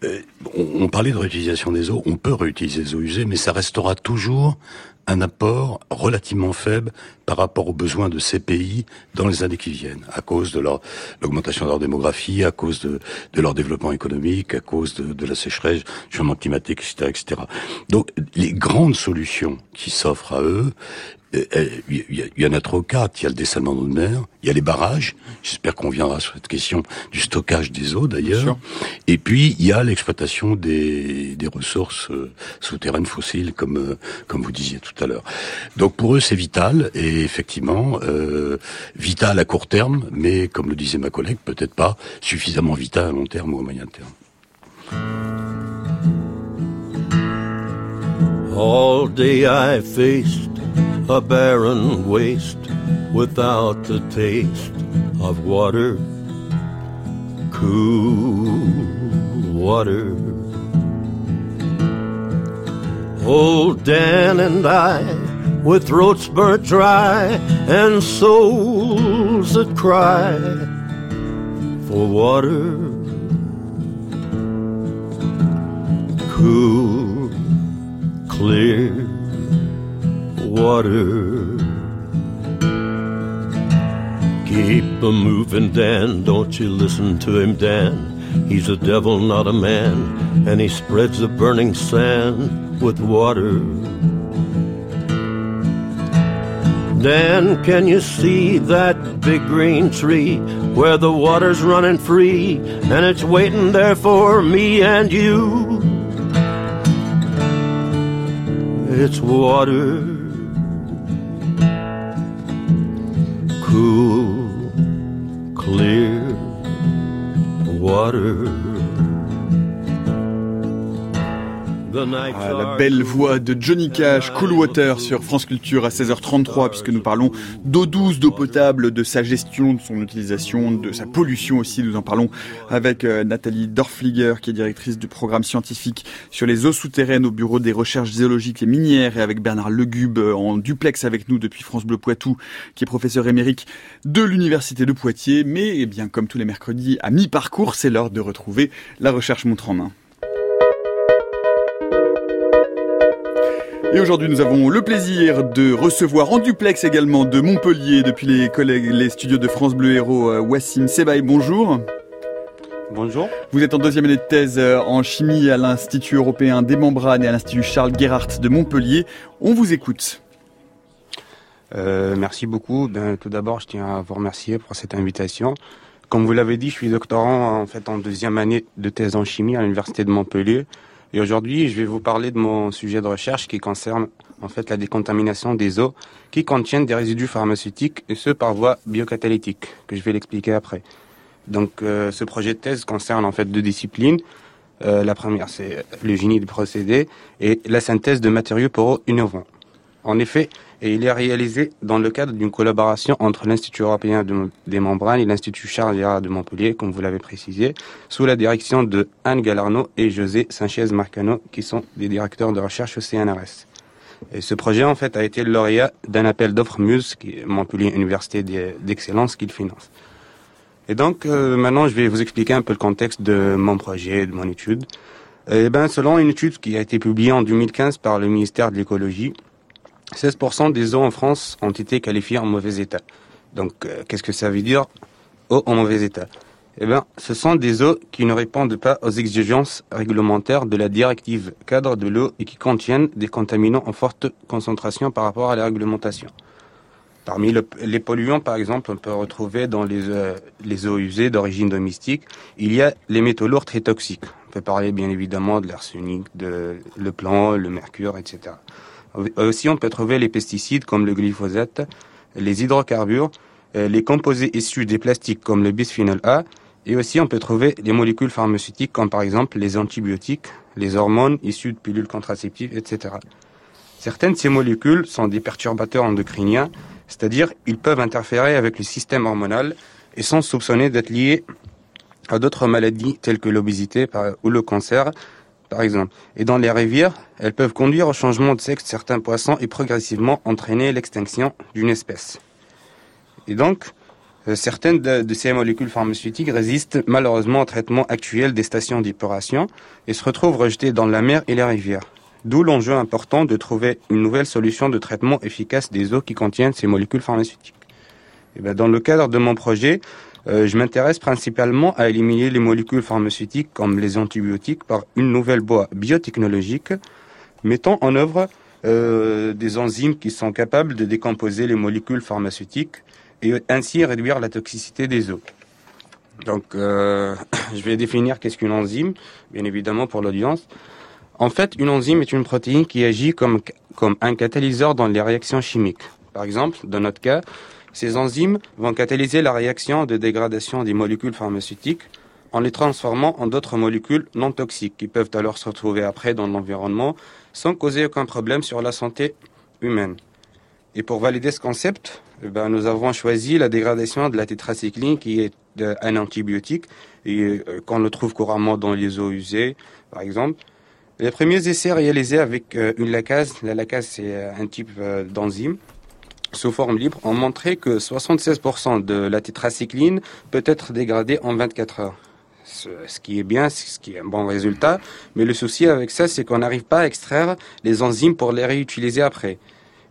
[SPEAKER 3] euh, on, parlait de réutilisation des eaux, on peut réutiliser les eaux usées, mais ça restera toujours un apport relativement faible par rapport aux besoins de ces pays dans les années qui viennent, à cause de leur l'augmentation de leur démographie, à cause de, leur développement économique, à cause de, la sécheresse, du changement climatique, etc., etc. Donc les grandes solutions qui s'offrent à eux, il euh, euh, y, en a trop quatre. Il y a le dessalement d'eau de mer, il y a les barrages. J'espère qu'on viendra sur cette question du stockage des eaux d'ailleurs. Et puis il y a l'exploitation des, des ressources euh, souterraines fossiles, comme comme vous disiez tout à l'heure. Donc pour eux c'est vital et effectivement euh, vital à court terme, mais comme le disait ma collègue, peut-être pas suffisamment vital à long terme ou à moyen terme. All day I faced a barren waste without the taste of water, cool water. Old Dan and I, with throats burnt dry and souls that cry for water, cool, clear water. Keep a moving, Dan. Don't you listen to him, Dan. He's a devil, not a man, and he spreads the burning sand with water. Dan, can you see that big green tree where the water's running free and it's waiting there for me and you? It's water cool, clear water. Ah, la belle voix de Johnny Cash, Cool Water sur France Culture à 16h33 puisque nous parlons d'eau douce, d'eau potable, de sa gestion, de son utilisation, de sa pollution aussi. Nous en parlons avec euh, Nathalie Dorfliger qui est directrice du programme scientifique sur les eaux souterraines au bureau des recherches géologiques et minières et avec Bernard Legube euh, en duplex avec nous depuis France Bleu Poitou qui est professeur émérique de l'université de Poitiers. Mais eh bien comme tous les mercredis à mi-parcours, c'est l'heure de retrouver la recherche montre en main. Et aujourd'hui, nous avons le plaisir de recevoir en duplex également de Montpellier, depuis les collègues, les studios de France Bleu Héros, euh, Wassim Sebaï. Bonjour.
[SPEAKER 8] Bonjour.
[SPEAKER 6] Vous êtes en deuxième année de thèse euh, en chimie à l'Institut européen des membranes et à l'Institut Charles Gerhardt de Montpellier. On vous écoute.
[SPEAKER 8] Euh, merci beaucoup. Ben, tout d'abord, je tiens à vous remercier pour cette invitation. Comme vous l'avez dit, je suis doctorant en fait en deuxième année de thèse en chimie à l'Université de Montpellier. Et aujourd'hui, je vais vous parler de mon sujet de recherche qui concerne en fait la décontamination des eaux qui contiennent des résidus pharmaceutiques et ce par voie biocatalytique, que je vais l'expliquer après. Donc euh, ce projet de thèse concerne en fait deux disciplines. Euh, la première, c'est le génie du procédé et la synthèse de matériaux poreux innovants. En effet, il est réalisé dans le cadre d'une collaboration entre l'Institut européen des membranes et l'Institut Charles de Montpellier, comme vous l'avez précisé, sous la direction de Anne Galarno et José Sanchez Marcano, qui sont des directeurs de recherche au CNRS. Et ce projet, en fait, a été lauréat d'un appel d'offres Muse, qui est Montpellier Université d'Excellence, qu'il finance. Et donc, euh, maintenant, je vais vous expliquer un peu le contexte de mon projet, de mon étude. Eh ben, selon une étude qui a été publiée en 2015 par le ministère de l'écologie, 16% des eaux en France ont été qualifiées en mauvais état. Donc, euh, qu'est-ce que ça veut dire eau en mauvais état? Eh bien, ce sont des eaux qui ne répondent pas aux exigences réglementaires de la directive cadre de l'eau et qui contiennent des contaminants en forte concentration par rapport à la réglementation. Parmi les polluants, par exemple, on peut retrouver dans les, euh, les eaux usées d'origine domestique, il y a les métaux lourds très toxiques. On peut parler bien évidemment de l'arsenic, de le plomb, le mercure, etc. Aussi, on peut trouver les pesticides comme le glyphosate, les hydrocarbures, euh, les composés issus des plastiques comme le bisphénol A, et aussi on peut trouver les molécules pharmaceutiques comme par exemple les antibiotiques, les hormones issues de pilules contraceptives, etc. Certaines de ces molécules sont des perturbateurs endocriniens c'est-à-dire ils peuvent interférer avec le système hormonal et sont soupçonnés d'être liés à d'autres maladies telles que l'obésité ou le cancer, par exemple. Et dans les rivières, elles peuvent conduire au changement de sexe de certains poissons et progressivement entraîner l'extinction d'une espèce. Et donc, euh, certaines de, ces molécules pharmaceutiques résistent malheureusement au traitement actuel des stations d'épuration et se retrouvent rejetées dans la mer et les rivières. D'où l'enjeu important de trouver une nouvelle solution de traitement efficace des eaux qui contiennent ces molécules pharmaceutiques. Et bien, dans le cadre de mon projet, euh, je m'intéresse principalement à éliminer les molécules pharmaceutiques comme les antibiotiques par une nouvelle voie biotechnologique mettant en œuvre euh, des enzymes qui sont capables de décomposer les molécules pharmaceutiques et ainsi réduire la toxicité des eaux. Donc, euh, *coughs* je vais définir qu'est-ce qu'une enzyme, bien évidemment pour l'audience. En fait, une enzyme est une protéine qui agit comme, comme un catalyseur dans les réactions chimiques. Par exemple, dans notre cas, ces enzymes vont catalyser la réaction de dégradation des molécules pharmaceutiques en les transformant en d'autres molécules non toxiques qui peuvent alors se retrouver après dans l'environnement sans causer aucun problème sur la santé humaine. Et pour valider ce concept, eh ben, nous avons choisi la dégradation de la tétracycline qui est un antibiotique et euh, qu'on le trouve couramment dans les eaux usées, par exemple. Les premiers essais réalisés avec euh, une lacase, la lacase c'est euh, un type euh, d'enzyme sous forme libre, ont montré que 76% de la tétracycline peut être dégradée en 24 heures. Ce, qui est bien, ce qui est un bon résultat, mais le souci avec ça, c'est qu'on n'arrive pas à extraire les enzymes pour les réutiliser après.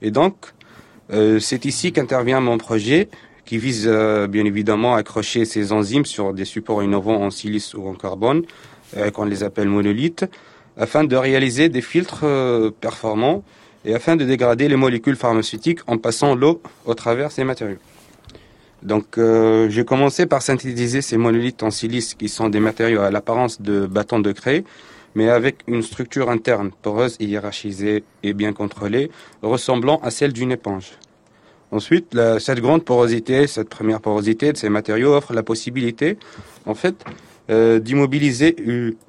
[SPEAKER 8] Et donc, c'est ici qu'intervient mon projet qui vise bien évidemment à accrocher ces enzymes sur des supports innovants en silice ou en carbone, qu'on les appelle monolithes, afin de réaliser des filtres euh, performants et afin de dégrader les molécules pharmaceutiques en passant l'eau au travers ces matériaux. Donc euh, j'ai commencé par synthétiser ces monolithes en silice qui sont des matériaux à l'apparence de bâtons de craie, mais avec une structure interne poreuse hiérarchisée et bien contrôlée, ressemblant à celle d'une éponge. Ensuite, cette grande porosité, cette première porosité de ces matériaux offre la possibilité, en fait, euh, d'immobiliser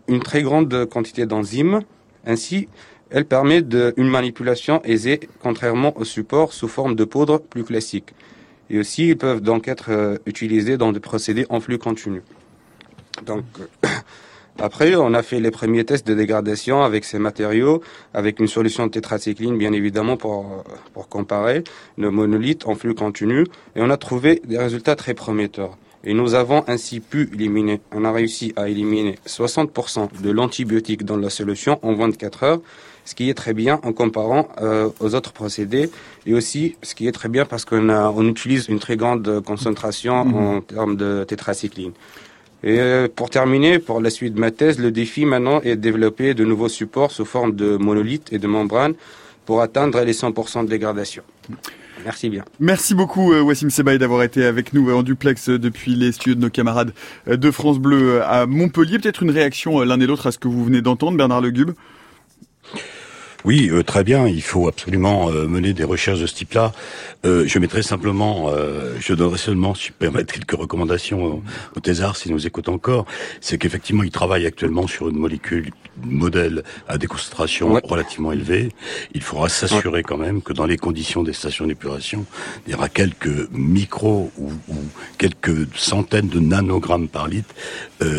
[SPEAKER 8] une très grande quantité d'enzymes. Ainsi, elle permet une manipulation aisée, contrairement au support sous forme de poudre plus classique. Et aussi, ils peuvent donc être euh, utilisés dans des procédés en flux continu. Donc, *coughs* après, on a fait les premiers tests de dégradation avec ces matériaux, avec une solution de tétracycline, bien évidemment, pour, pour comparer le monolithe en flux continu. Et on a trouvé des résultats très prometteurs. Et nous avons ainsi pu éliminer, on a réussi à éliminer 60% de l'antibiotique dans la solution en 24 heures, ce qui est très bien en comparant euh, aux autres procédés, et aussi ce qui est très bien parce qu'on on utilise une très grande concentration mhm. en termes de tétracycline. Et euh, pour terminer, pour la suite de ma thèse, le défi maintenant est de développer de nouveaux supports sous forme de monolithes et de membranes pour atteindre les 100% de dégradation. Merci bien.
[SPEAKER 1] Merci beaucoup euh, Wassim Sebaï d'avoir été avec nous en duplex euh, depuis les studios de nos camarades de France Bleu à Montpellier. Peut-être une réaction l'un et l'autre à ce que vous venez d'entendre, Bernard Legube
[SPEAKER 3] oui, euh, très bien. Il faut absolument euh, mener des recherches de ce type-là. Euh, je mettrai simplement, je donnerai seulement, si je permettre, quelques recommandations au, Thésard, s'il nous écoute encore. C'est qu'effectivement, il travaille actuellement sur une molécule modèle à des concentrations relativement élevées. Il faudra s'assurer quand même que dans les conditions des stations d'épuration, il y aura quelques micros ou, quelques centaines de nanogrammes par litre.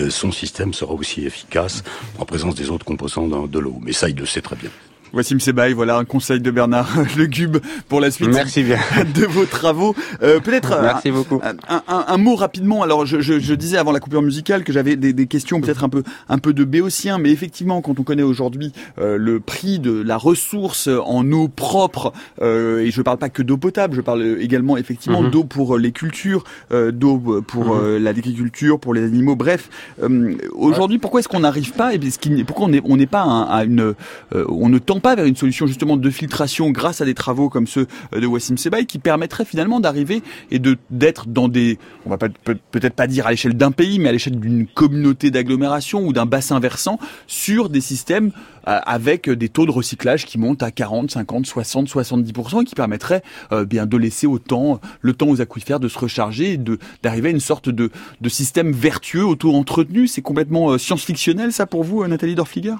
[SPEAKER 3] son système sera aussi efficace en présence des autres composants de l'eau. Mais ça, il le sait très bien.
[SPEAKER 1] Voici Msebaï, voilà un conseil de Bernard *laughs* Legube pour la suite
[SPEAKER 8] Merci bien. *laughs*
[SPEAKER 1] de vos travaux. Euh, Peut-être
[SPEAKER 8] Merci beaucoup.
[SPEAKER 1] Un, un, un, mot rapidement. Alors, je, je, je, disais avant la coupure musicale que j'avais des, des, questions peut-être un peu un peu de béotien, mais effectivement, quand on connaît aujourd'hui euh, le prix de la ressource en eau propre, euh, et je parle pas que d'eau potable, je parle également effectivement mm -hmm. d'eau pour les cultures, euh, d'eau pour mm -hmm. l'agriculture, pour les animaux. Bref, euh, aujourd'hui, pourquoi est-ce qu'on n'arrive pas et pourquoi on n'est on pas à une, on ne tend pas vers une solution justement de filtration grâce à des travaux comme ceux de Wassim Sebaï qui permettraient finalement d'arriver et de d'être dans des, on va peut-être pas dire à l'échelle d'un pays, mais à l'échelle d'une communauté d'agglomération ou d'un bassin versant sur des systèmes avec des taux de recyclage qui montent à 40, 50, 60, 70% et qui permettraient euh, bien de laisser autant le temps aux aquifères de se recharger et de d'arriver à une sorte de, de système vertueux auto-entretenu. C'est complètement euh, science-fictionnel ça pour vous, Nathalie Dorfliger?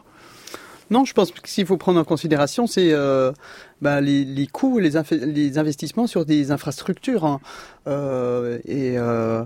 [SPEAKER 6] Non, je pense que s'il faut prendre en considération, c'est euh, bah, les, les, coûts, les, les, investissements sur des infrastructures. Hein. Euh, et euh,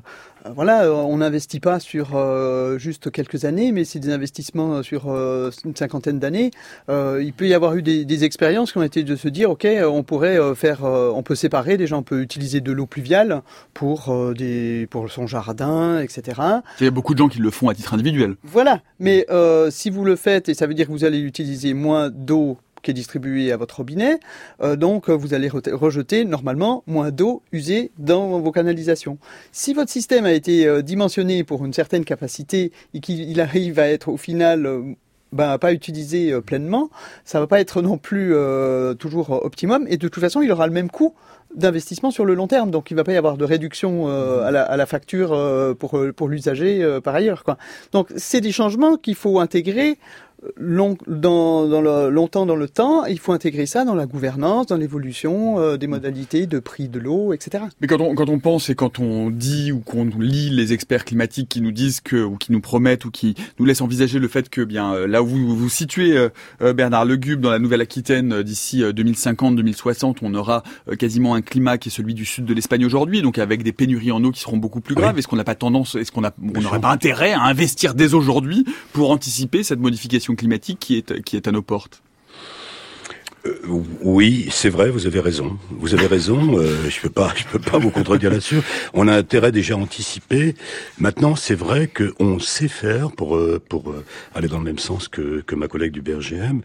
[SPEAKER 6] voilà, on n'investit pas sur euh, juste quelques années, mais c'est des investissements sur euh, une cinquantaine d'années. Euh, il peut y avoir eu des, des, expériences qui ont été de se dire, ok, on pourrait faire, on peut séparer, déjà on peut utiliser de l'eau pluviale pour des, pour son jardin, etc.
[SPEAKER 1] Il y a beaucoup de gens qui le font à titre individuel.
[SPEAKER 6] Voilà, mais si vous le faites, et ça veut dire que vous allez utiliser moins d'eau qui est distribué à votre robinet. Euh, donc, vous allez rejeter normalement moins d'eau usée dans vos canalisations. Si votre système a été euh, dimensionné pour une certaine capacité et qu'il arrive à être au final euh, ben, pas utilisé euh, pleinement, ça va pas être non plus euh, toujours optimum. Et de toute façon, il aura le même coût d'investissement sur le long terme. Donc, il va pas y avoir de réduction euh, à, la, facture euh, pour, pour l'usager euh, par ailleurs. Quoi. Donc, c'est des changements qu'il faut intégrer long, dans, dans le, longtemps dans le temps. Il faut intégrer ça dans la gouvernance, dans l'évolution euh, des modalités de prix de l'eau, etc.
[SPEAKER 1] Mais quand on, quand on pense et quand on dit ou qu'on lit les experts climatiques qui nous disent que ou qui nous promettent ou qui nous laissent envisager le fait que bien là où vous vous situez euh, Bernard Legube dans la Nouvelle-Aquitaine d'ici 2050-2060 on aura quasiment un climat qui est celui du sud de l'Espagne aujourd'hui donc avec des pénuries en eau qui seront beaucoup plus graves oui. est-ce qu'on n'a pas tendance est-ce qu'on a on n'aurait pas intérêt à investir dès aujourd'hui pour anticiper cette modification climatique qui est, qui est à nos portes
[SPEAKER 3] euh, oui, c'est vrai, vous avez raison. Vous avez raison. Euh, je peux pas, *laughs* je peux pas vous contredire là-dessus. On a intérêt déjà à anticiper. Maintenant, c'est vrai qu'on sait faire pour euh, pour euh, aller dans le même sens que que ma collègue du BRGM.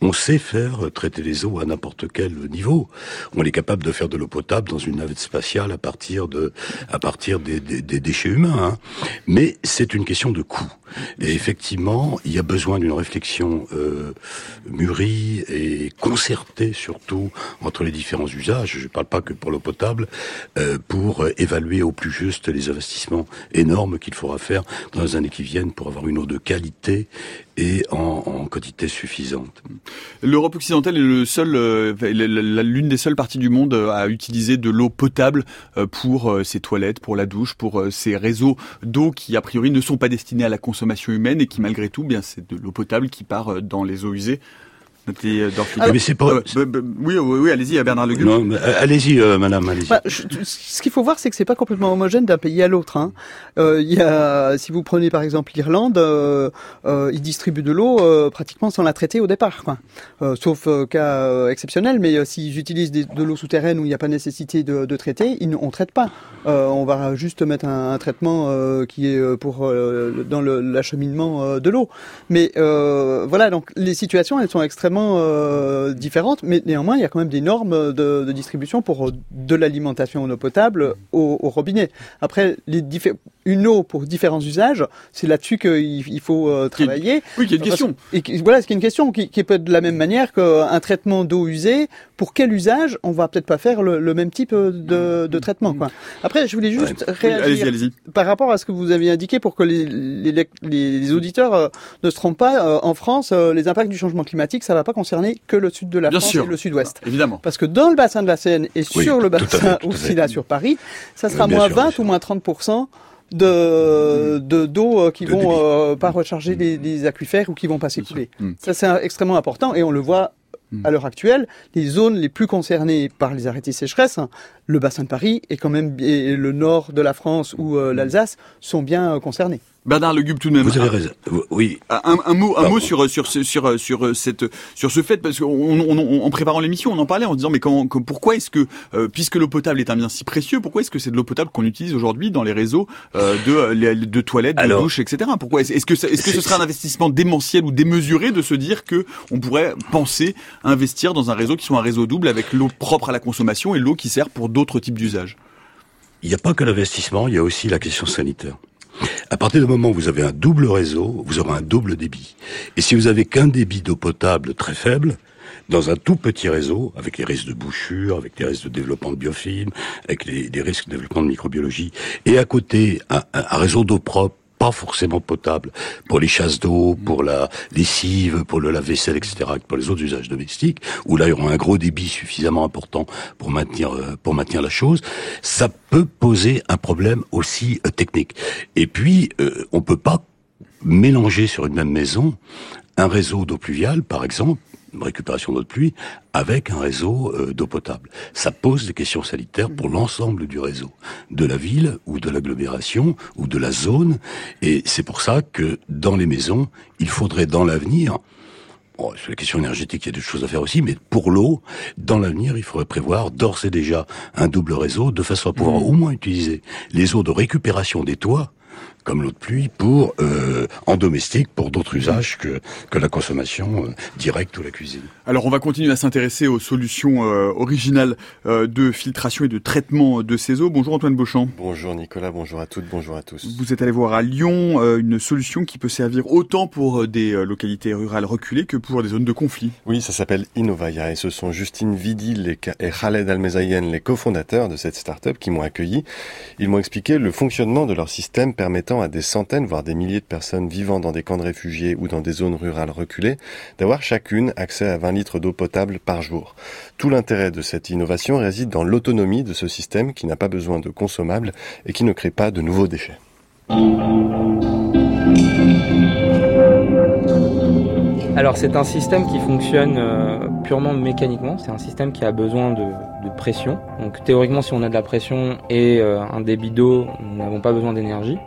[SPEAKER 3] On sait faire traiter les eaux à n'importe quel niveau. On est capable de faire de l'eau potable dans une navette spatiale à partir de à partir des, des, des déchets humains. Hein. Mais c'est une question de coût. Et effectivement, il y a besoin d'une réflexion mûrie et concertée surtout entre les différents usages. Je ne parle pas que pour l'eau potable, euh, pour évaluer au plus juste les investissements énormes qu'il faudra faire dans les années qui viennent pour avoir une eau de qualité et en, quantité suffisante.
[SPEAKER 1] L'Europe occidentale est euh, l'une des seules parties du monde à utiliser de l'eau potable euh, pour euh, ses toilettes, pour la douche, pour ses réseaux d'eau qui a priori ne sont pas destinés à la consommation humaine et qui malgré tout, bien c'est de l'eau potable qui part dans les eaux usées.
[SPEAKER 3] Ah, mais c'est pas... Euh,
[SPEAKER 1] oui, oui, oui allez-y, Bernard Le
[SPEAKER 3] Non, allez-y, euh, madame, allez-y.
[SPEAKER 6] Bah, ce qu'il faut voir, c'est que c'est pas complètement homogène d'un pays à l'autre. Hein. Euh, y a, si vous prenez par exemple l'Irlande, euh, euh, ils distribuent de l'eau euh, pratiquement sans la traiter au départ, quoi. sauf cas exceptionnel. Mais s'ils utilisent des, de l'eau souterraine où il n'y a pas nécessité de, de traiter, ils, on traite pas. on va juste mettre un, un traitement qui est pour dans l'acheminement de l'eau. Mais voilà, donc les situations, elles sont extrêmement euh, différentes, mais néanmoins, il y a quand même des normes de, de distribution pour de l'alimentation en eau potable au, au robinet. Après, les une eau pour différents usages, c'est là-dessus qu'il il faut euh, travailler.
[SPEAKER 1] Oui, il y a une question.
[SPEAKER 6] Et voilà, c'est une question qui, qui peut être de la même manière qu'un traitement d'eau usée. Pour quel usage On va peut-être pas faire le, le même type de, de, traitement. Quoi. Après, je voulais juste ouais. réagir
[SPEAKER 1] allez -y, allez -y.
[SPEAKER 6] par rapport à ce que vous aviez indiqué pour que les, les, les auditeurs euh, ne se trompent pas. Euh, en France, euh, les impacts du changement climatique, ça va pas concerner que le sud de la
[SPEAKER 1] Bien
[SPEAKER 6] France
[SPEAKER 1] sûr.
[SPEAKER 6] et le sud-ouest.
[SPEAKER 1] Évidemment.
[SPEAKER 6] Parce que dans le bassin de la Seine et
[SPEAKER 3] Oui,
[SPEAKER 6] sur le bassin
[SPEAKER 3] fait,
[SPEAKER 6] aussi là sur Paris, ça sera
[SPEAKER 3] Bien
[SPEAKER 6] moins
[SPEAKER 3] sûr,
[SPEAKER 6] 20
[SPEAKER 3] bien sûr.
[SPEAKER 6] ou moins 30 de de d'eau euh, qui
[SPEAKER 3] De
[SPEAKER 6] vont euh, pas recharger les, les aquifères ou qui vont pas s'écouler.
[SPEAKER 1] Mm.
[SPEAKER 6] Ça c'est extrêmement important et on le voit
[SPEAKER 1] Mm.
[SPEAKER 6] à l'heure actuelle, les zones les plus concernées par les arrêtés sécheresse, hein, le bassin de Paris et quand même et le nord de la France ou euh, l'Alsace sont bien euh, concernés.
[SPEAKER 1] Bernard Le Gub tout de même.
[SPEAKER 3] Vous avez raison. Oui.
[SPEAKER 1] Un, un mot, un mot sur sur sur sur cette sur ce fait parce qu'en en préparant l'émission, on en parlait en disant mais comment, pourquoi est-ce que euh, puisque l'eau potable est un bien si précieux, pourquoi est-ce que c'est de l'eau potable qu'on utilise aujourd'hui dans les réseaux euh, de de toilettes, de douches, etc. Pourquoi est-ce que est-ce que ce serait un investissement démentiel ou démesuré de se dire que on pourrait penser investir dans un réseau qui soit un réseau double avec l'eau propre à la consommation et l'eau qui sert pour d'autres types d'usages?
[SPEAKER 3] Il n'y a pas que l'investissement, il y a aussi la question sanitaire. À partir du moment où vous avez un double réseau, vous aurez un double débit. Et si vous avez qu'un débit d'eau potable très faible, dans un tout petit réseau, avec les risques de bouchure, avec les risques de développement de biofilms, avec les, risques de développement de microbiologie, et à côté, un réseau d'eau propre pas forcément potable pour les chasses d'eau, pour la lessive, pour le lave-vaisselle, etc., pour les autres usages domestiques, où là, il y aura un gros débit suffisamment important pour maintenir, euh, pour maintenir la chose, ça peut poser un problème aussi euh, technique. Et puis, euh, on peut pas mélanger sur une même maison un réseau d'eau pluviale, par exemple, récupération d'eau de pluie avec un réseau euh, d'eau potable. Ça pose des questions sanitaires pour l'ensemble du réseau, de la ville ou de l'agglomération ou de la zone. Et c'est pour ça que dans les maisons, il faudrait dans l'avenir Bon, sur les questions énergétiques, il y a des choses à faire aussi, mais pour l'eau, dans l'avenir, il faudrait prévoir d'ores et déjà un double réseau de façon à pouvoir mmh. au moins utiliser les eaux de récupération des toits comme l'eau de pluie pour euh, en domestique pour d'autres usages que que la consommation euh, directe ou la cuisine.
[SPEAKER 1] Alors on va continuer à s'intéresser aux solutions euh, originales euh, de filtration et de traitement de ces eaux. Bonjour Antoine Beauchamp.
[SPEAKER 9] Bonjour Nicolas, bonjour à toutes, bonjour à tous.
[SPEAKER 1] Vous êtes allé voir à Lyon une solution qui peut servir autant pour des localités rurales reculées que pour des zones de conflit.
[SPEAKER 9] Oui, ça s'appelle Innovaya et ce sont Justine Vidil et Khaled Almezayen, les cofondateurs de cette start-up qui m'ont accueilli. Ils m'ont expliqué le fonctionnement de leur système permettant à des centaines, voire des milliers de personnes vivant dans des camps de réfugiés ou dans des zones rurales reculées d'avoir chacune accès à 20 litres d'eau potable par jour. Tout l'intérêt de cette innovation réside dans l'autonomie de ce système qui n'a pas besoin de consommables et qui ne crée pas de nouveaux déchets.
[SPEAKER 10] Alors c'est un système qui fonctionne euh, purement mécaniquement, c'est un système qui a besoin de, pression. Donc théoriquement si on a de la pression et euh, un débit d'eau, nous n'avons pas besoin d'énergie.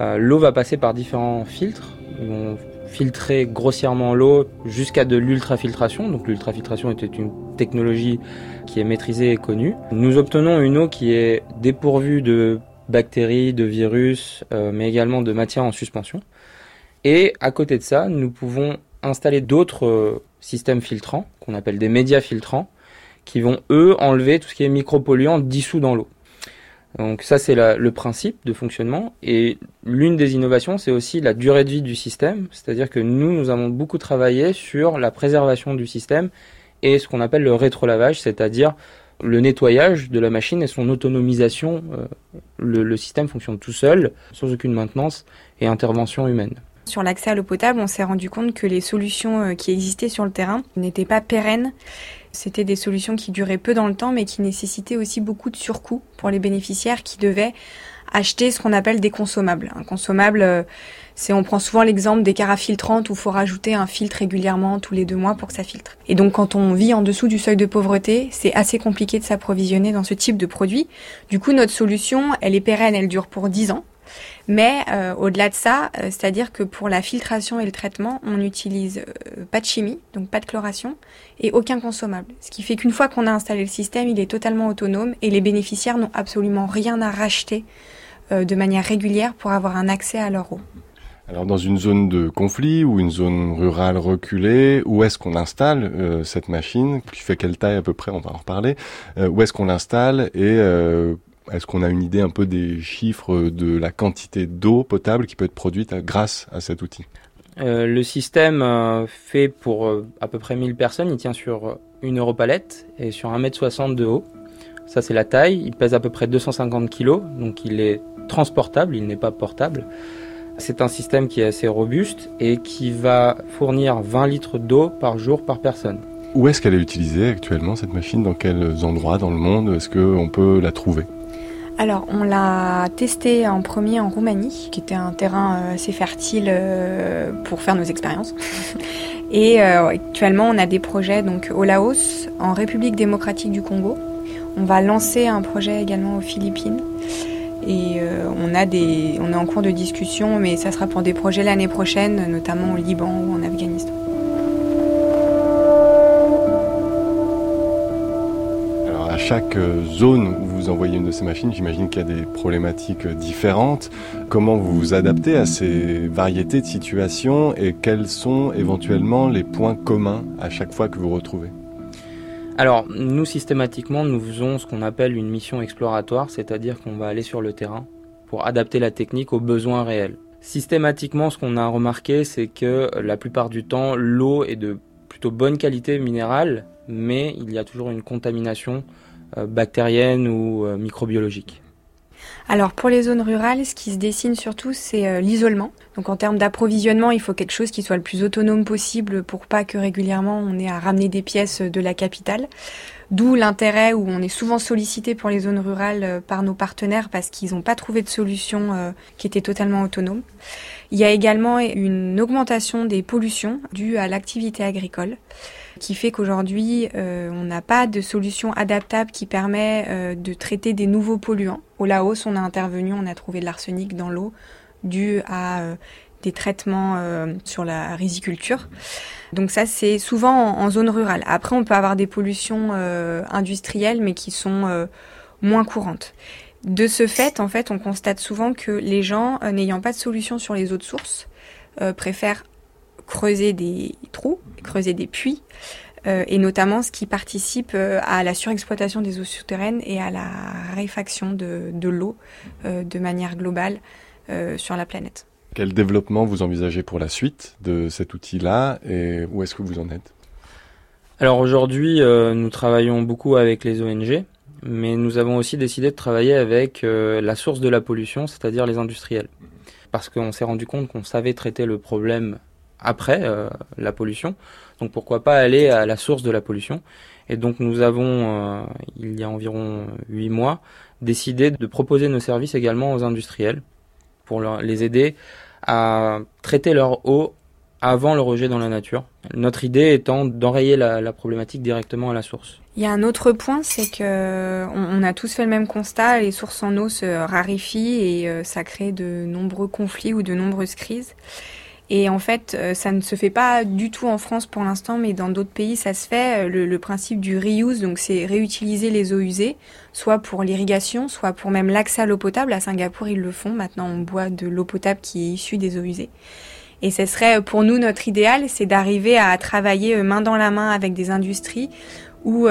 [SPEAKER 10] Euh, l'eau va passer par différents filtres. Ils vont filtrer grossièrement l'eau jusqu'à de l'ultrafiltration. Donc l'ultrafiltration était une technologie qui est maîtrisée et connue. Nous obtenons une eau qui est dépourvue de bactéries, de virus, euh, mais également de matières en suspension. Et à côté de ça, nous pouvons installer d'autres euh, systèmes filtrants, qu'on appelle des médias filtrants, qui vont, eux, enlever tout ce qui est micropolluant dissous dans l'eau. Donc ça c'est le principe de fonctionnement et l'une des innovations c'est aussi la durée de vie du système, c'est-à-dire que nous nous avons beaucoup travaillé sur la préservation du système et ce qu'on appelle le rétrolavage, c'est-à-dire le nettoyage de la machine et son autonomisation. Euh, le, le système fonctionne tout seul, sans aucune maintenance et intervention humaine.
[SPEAKER 11] Sur l'accès à l'eau potable, on s'est rendu compte que les solutions euh, qui existaient sur le terrain n'étaient pas pérennes c'était des solutions qui duraient peu dans le temps, mais qui nécessitaient aussi beaucoup de surcoûts pour les bénéficiaires qui devaient acheter ce qu'on appelle des consommables. Un consommable, euh, c'est on prend souvent l'exemple des carafes filtrantes où il faut rajouter un filtre régulièrement tous les deux mois pour que ça filtre. Et donc quand on vit en dessous du seuil de pauvreté, c'est assez compliqué de s'approvisionner dans ce type de produit. Du coup, notre solution, elle est pérenne, elle dure pour 10 ans. Mais euh, au-delà de ça, euh, c'est-à-dire que pour la filtration et le traitement, on n'utilise euh, pas de chimie, donc pas de chloration, et aucun consommable. Ce qui fait qu'une fois qu'on a installé le système, il est totalement autonome et les bénéficiaires n'ont absolument rien à racheter de manière régulière pour avoir un accès à leur eau.
[SPEAKER 9] Alors dans une zone de conflit ou une zone rurale reculée, où est-ce qu'on installe cette machine Qui fait quelle taille à peu près On va en reparler. où est-ce qu'on l'installe et est-ce qu'on a une idée un peu des chiffres de la quantité d'eau potable qui peut être produite grâce à cet outil?
[SPEAKER 10] Euh, Le système euh, fait pour euh, à peu près 1000 personnes, il tient sur une europalette et sur 1m60 de haut. Ça c'est la taille, il pèse à peu près 250 kg, donc il est transportable, il n'est pas portable. C'est un système qui est assez robuste et qui va fournir 20 litres d'eau par jour par personne.
[SPEAKER 9] Où est-ce qu'elle est utilisée actuellement cette machine? Dans quels endroits dans le monde? Est-ce qu'on peut la trouver?
[SPEAKER 11] Alors, on l'a testé en premier en Roumanie, qui était un terrain euh, assez fertile euh, pour faire nos expériences. *laughs* Et euh, actuellement, on a des projets donc au Laos, en République démocratique du Congo. On va lancer un projet également aux Philippines. Et on, a des, on est en cours de discussion, mais ça sera pour des projets l'année prochaine, notamment au Liban ou en Afghanistan.
[SPEAKER 9] Chaque euh, zone où vous envoyez une de ces machines, j'imagine qu'il y a des problématiques euh, différentes. Comment vous vous adaptez à ces variétés de situations et quels sont éventuellement les points communs à chaque fois que vous retrouvez?
[SPEAKER 10] Alors, nous, systématiquement, nous faisons ce qu'on appelle une mission exploratoire, c'est-à-dire qu'on va aller sur le terrain pour adapter la technique aux besoins réels. Systématiquement, ce qu'on a remarqué, c'est que la plupart du temps, l'eau est de plutôt bonne qualité minérale, mais il y a toujours une contamination bactérienne ou euh, microbiologique
[SPEAKER 11] alors pour les zones rurales, ce qui se dessine surtout, c'est euh, l'isolement. Donc en termes d'approvisionnement, il faut quelque chose qui soit le plus autonome possible pour pas que régulièrement on ait à ramener des pièces de la capitale. D'où l'intérêt où on est souvent sollicité pour les zones rurales par nos partenaires parce qu'ils n'ont pas trouvé de solution qui était totalement autonome. Il y a également une augmentation des pollutions dues à l'activité agricole qui fait qu'aujourd'hui, euh, on n'a pas de solution adaptable qui permet euh, de traiter des nouveaux polluants. Au Laos, on a intervenu, on a trouvé de l'arsenic dans l'eau dû à euh, des traitements sur la riziculture. Donc ça, c'est souvent en, zone rurale. Après, on peut avoir des pollutions industrielles, mais qui sont moins courantes. De ce fait, en fait, on constate souvent que les gens, n'ayant pas de solution sur les eaux de source, préfèrent creuser des trous, creuser des puits, euh, et notamment ce qui participe euh, à la surexploitation des eaux souterraines et à la raréfaction de, de l'eau euh, de manière globale sur la planète.
[SPEAKER 9] Quel développement vous envisagez pour la suite de cet outil-là et où est-ce que vous en êtes?
[SPEAKER 10] Alors aujourd'hui, nous travaillons beaucoup avec les ONG, mais nous avons aussi décidé de travailler avec la source de la pollution, c'est-à-dire les industriels. Parce qu'on s'est rendu compte qu'on savait traiter le problème après euh, la pollution. Donc pourquoi pas aller à la source de la pollution Et donc nous avons, euh, il y a environ huit mois, décidé de proposer nos services également aux industriels pour les aider à traiter leur eau avant le rejet dans la nature. Notre idée étant d'enrayer la, problématique directement à la source.
[SPEAKER 11] Il y a un autre point, c'est que on, a tous fait le même constat, les sources en eau se raréfient et euh, ça crée de nombreux conflits ou de nombreuses crises. Et en fait, euh, ça ne se fait pas du tout en France pour l'instant, mais dans d'autres pays, ça se fait. Euh, le, principe du reuse, donc c'est réutiliser les eaux usées, soit pour l'irrigation, soit pour même l'accès à l'eau potable. À Singapour, ils le font. Maintenant, on boit de l'eau potable qui est issue des eaux usées. Et ce serait pour nous notre idéal, c'est d'arriver à travailler euh, main dans la main avec des industries ou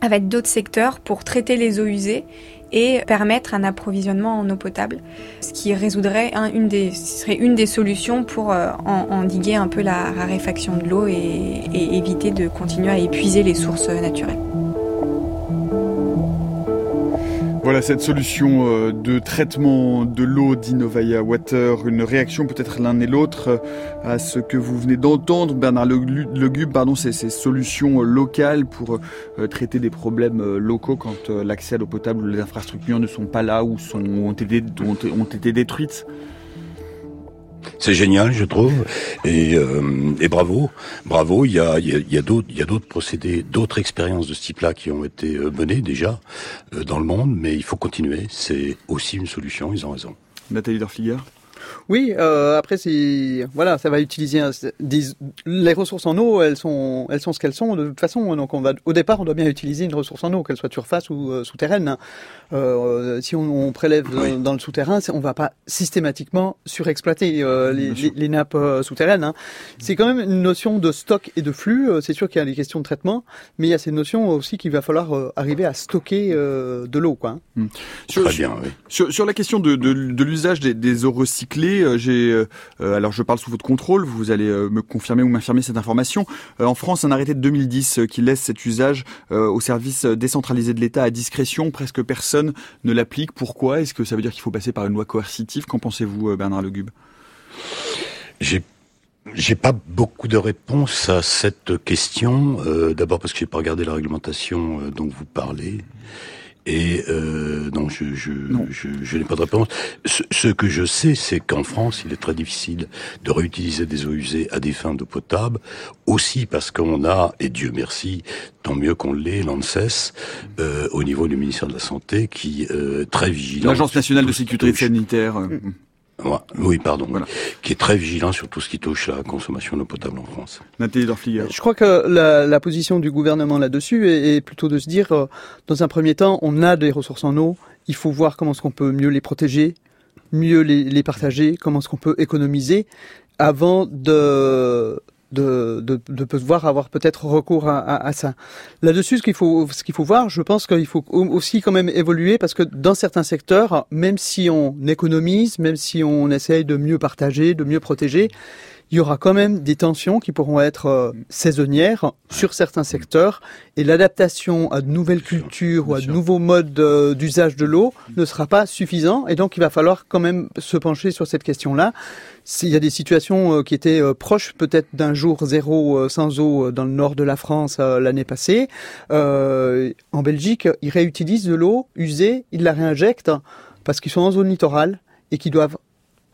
[SPEAKER 11] avec d'autres secteurs pour traiter les eaux usées et permettre un approvisionnement en eau potable, ce qui résoudrait une des, serait une des solutions pour euh, endiguer un peu la raréfaction de l'eau et éviter de continuer à épuiser les sources naturelles.
[SPEAKER 1] Voilà cette solution euh, de traitement de l'eau d'Innovaya Water, une réaction peut-être l'un et l'autre euh, à ce que vous venez d'entendre, Bernard Legube, pardon, c'est ces solutions euh, locales pour traiter des problèmes locaux quand l'accès à l'eau potable ou les infrastructures ne sont pas là ou sont, ont été détruites.
[SPEAKER 3] C'est génial, je trouve, et, euh, et bravo, bravo. Il y a, y a, d'autres, y a d'autres procédés, d'autres expériences de ce type-là qui ont été euh, menées déjà euh, dans le monde, mais il faut continuer. C'est aussi une solution. Ils ont raison.
[SPEAKER 1] Nathalie Dorfliger
[SPEAKER 6] oui, euh, après c'est voilà, ça va utiliser des, les ressources en eau, elles sont elles sont ce qu'elles sont de toute façon. Donc on va au départ on doit bien utiliser une ressource en eau, qu'elle soit surface ou euh, souterraine. Euh, si on, on prélève dans, le souterrain, on va pas systématiquement surexploiter euh, les, les, nappes euh, souterraines. Hein. C'est quand même une notion de stock et de flux. C'est sûr qu'il y a des questions de traitement, mais il y a cette notion aussi qu'il va falloir arriver à stocker de l'eau, quoi. Hein.
[SPEAKER 3] Hmm. Sur, Très bien, oui.
[SPEAKER 1] sur, sur, la question de, de, de l'usage des, des eaux recyclées euh, j'ai, euh, euh, alors je parle sous votre contrôle, vous allez me confirmer ou m'infirmer cette information. en France, un arrêté de 2010 qui laisse cet usage au service décentralisé de l'État à discrétion, presque personne ne l'applique. Pourquoi? Est-ce que ça veut dire qu'il faut passer par une loi coercitive? Qu'en pensez-vous, Bernard Legube
[SPEAKER 3] J'ai j'ai pas beaucoup de réponses à cette question. D'abord parce que j'ai pas regardé la réglementation dont vous parlez. Et euh, non, je, je, je, je n'ai pas de réponse. Ce, ce que je sais, c'est qu'en France, il est très difficile de réutiliser des eaux usées à des fins d'eau potable, aussi parce qu'on a, et Dieu merci, tant mieux qu'on l'ait, l'ANSES, euh, au niveau du ministère de la Santé, qui euh, très vigilant.
[SPEAKER 1] L'Agence nationale de sécurité sanitaire. euh,
[SPEAKER 3] Oui, pardon. Qui est très vigilant sur tout ce qui touche à la consommation d'eau potable en France.
[SPEAKER 1] Nathalie Dorfliger.
[SPEAKER 6] Je crois que la, la position du gouvernement là-dessus est, est plutôt de se dire, euh, dans un premier temps, on a des ressources en eau, il faut voir comment est-ce qu'on peut mieux les protéger, mieux les, les partager, comment est-ce qu'on peut économiser, avant de de, de, de pouvoir avoir peut-être recours à, à, à ça. Là-dessus, ce qu'il faut, ce qu'il faut voir, je pense qu'il faut aussi quand même évoluer parce que dans certains secteurs, même si on économise, même si on essaye de mieux partager, de mieux protéger, il y aura quand même des tensions qui pourront être euh, saisonnières sur certains secteurs et l'adaptation à de nouvelles cultures ou à de nouveaux modes euh, d'usage de l'eau ne sera pas suffisant et donc il va falloir quand même se pencher sur cette question-là. S'il y a des situations euh, qui étaient proches peut-être d'un jour zéro sans eau dans le nord de la France l'année passée, euh, en Belgique, ils réutilisent de l'eau usée, ils la réinjectent parce qu'ils sont en zone littorale et qu'ils doivent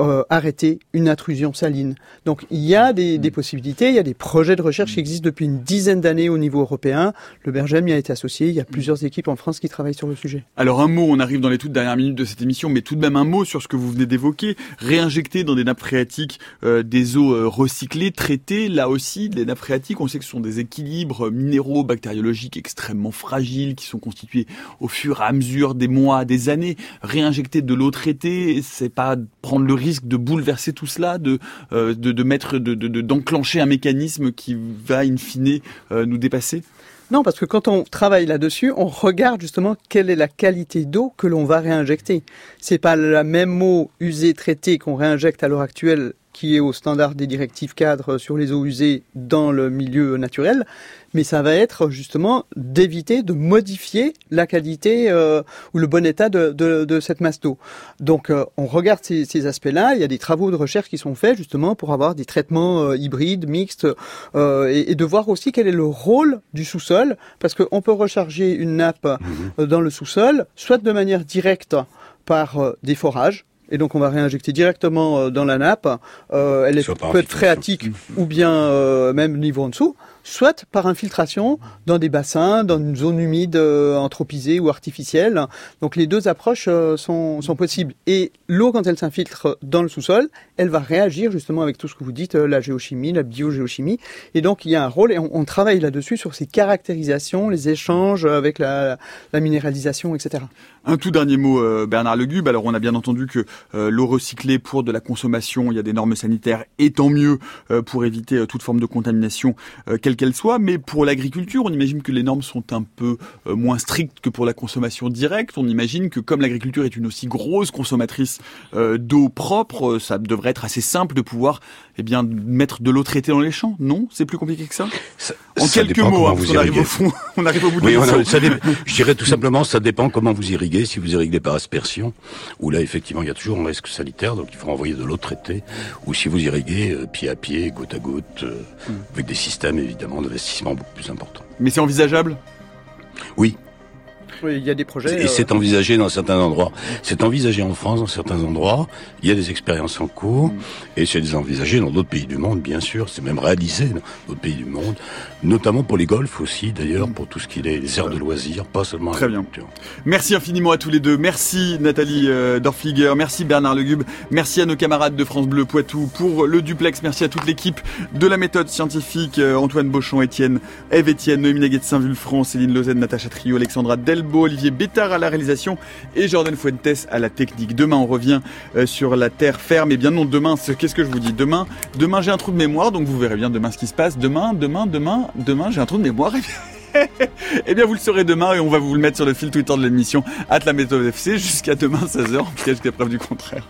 [SPEAKER 6] euh, arrêter une intrusion saline. Donc il y a des, des, possibilités, il y a des projets de recherche qui existent depuis une dizaine d'années au niveau européen. Le Bergem y a été associé, il y a plusieurs équipes en France qui travaillent sur le sujet.
[SPEAKER 1] Alors un mot, on arrive dans les toutes dernières minutes de cette émission, mais tout de même un mot sur ce que vous venez d'évoquer. Réinjecter dans des nappes phréatiques euh, des eaux euh, recyclées, traitées, là aussi, les nappes phréatiques, on sait que ce sont des équilibres minéraux, bactériologiques extrêmement fragiles qui sont constitués au fur et à mesure des mois, des années. Réinjecter de l'eau traitée, c'est pas prendre le risque de bouleverser tout cela, de euh, mettre, de, de, d'enclencher un mécanisme qui va in fine euh, nous dépasser?
[SPEAKER 6] Non, parce que quand on travaille là-dessus, on regarde justement quelle est la qualité d'eau que l'on va réinjecter. C'est pas la même eau usée, traitée qu'on réinjecte à l'heure actuelle qui est au standard des directives cadres sur les eaux usées dans le milieu naturel, mais ça va être justement d'éviter de modifier la qualité euh, ou le bon état de, de, de cette masse d'eau. Donc euh, on regarde ces, ces aspects-là, il y a des travaux de recherche qui sont faits justement pour avoir des traitements euh, hybrides, mixtes, et, et, de voir aussi quel est le rôle du sous-sol, parce qu'on peut recharger une nappe mmh. dans le sous-sol, soit de manière directe par des forages, et donc on va réinjecter directement euh, dans la nappe. Euh, elle est, peut être phréatique ou bien euh, même niveau en dessous, soit par infiltration dans des bassins, dans une zone humide euh, anthropisée ou artificielle. Donc les deux approches euh, sont, sont, possibles. Et l'eau, quand elle s'infiltre dans le sous-sol, elle va réagir justement avec tout ce que vous dites, euh, la géochimie, la biogéochimie. Et donc il y a un rôle, et on, travaille là-dessus sur ces caractérisations, les échanges avec la, minéralisation, etc.
[SPEAKER 1] Un tout dernier mot, Bernard Legube. Alors, on a bien entendu que l'eau recyclée pour de la consommation, il y a des normes sanitaires, et tant mieux pour éviter toute forme de contamination, qu'elle soit. Mais pour l'agriculture, on imagine que les normes sont un peu moins strictes que pour la consommation directe. On imagine que comme l'agriculture est une aussi grosse consommatrice d'eau propre, ça devrait être assez simple de pouvoir eh bien, mettre de l'eau traitée dans les champs. Non C'est plus compliqué que ça,
[SPEAKER 3] ça
[SPEAKER 1] En
[SPEAKER 3] ça
[SPEAKER 1] quelques mots, hein, parce qu'on arrive au fond, *laughs* on arrive au bout de
[SPEAKER 3] oui, Je dirais tout simplement, ça dépend comment vous irriguez si vous irriguez par aspersion, où là effectivement il y a toujours un risque sanitaire, donc il faut envoyer de l'eau traitée, ou si vous irriguez euh, pied à pied, goutte à goutte, euh, mm. avec des systèmes évidemment d'investissement beaucoup plus importants.
[SPEAKER 1] Mais c'est envisageable?
[SPEAKER 6] Oui. Oui, il y a des projets.
[SPEAKER 3] Et c'est envisagé dans certains endroits. C'est envisagé en France dans certains endroits. Il y a des expériences en cours. Mm. Et c'est envisagé dans d'autres pays du monde, bien sûr. C'est même réalisé dans d'autres pays du monde. Notamment pour les golfs aussi, d'ailleurs, pour tout ce qui est les aires de loisirs, pas seulement
[SPEAKER 1] Très bien. Merci infiniment à tous les deux. Merci Nathalie euh, Dorfliger. Merci Bernard Legube. Merci à nos camarades de France Bleu Poitou pour le duplex. Merci à toute l'équipe de la méthode scientifique. Euh, Antoine Beauchamp, Étienne, Eve Étienne, Noémie Naguet de Saint-Vulfranc, Céline Lausanne, Natacha Trio, Alexandra Delbo, Olivier Bétard à la réalisation et Jordan Fuentes à la technique. Demain, on revient euh, sur la terre ferme. Et bien non, demain, qu'est-ce que je vous dis? Demain, demain j'ai un trou de mémoire, donc vous verrez bien demain ce qui se passe. Demain, demain, demain, demain, j'ai un trou de mémoire. *laughs* Eh bien, vous le saurez demain et on va vous le mettre sur le fil Twitter de l'émission, at la méthode FC, jusqu'à demain 16h, en tout cas jusqu'à preuve du contraire.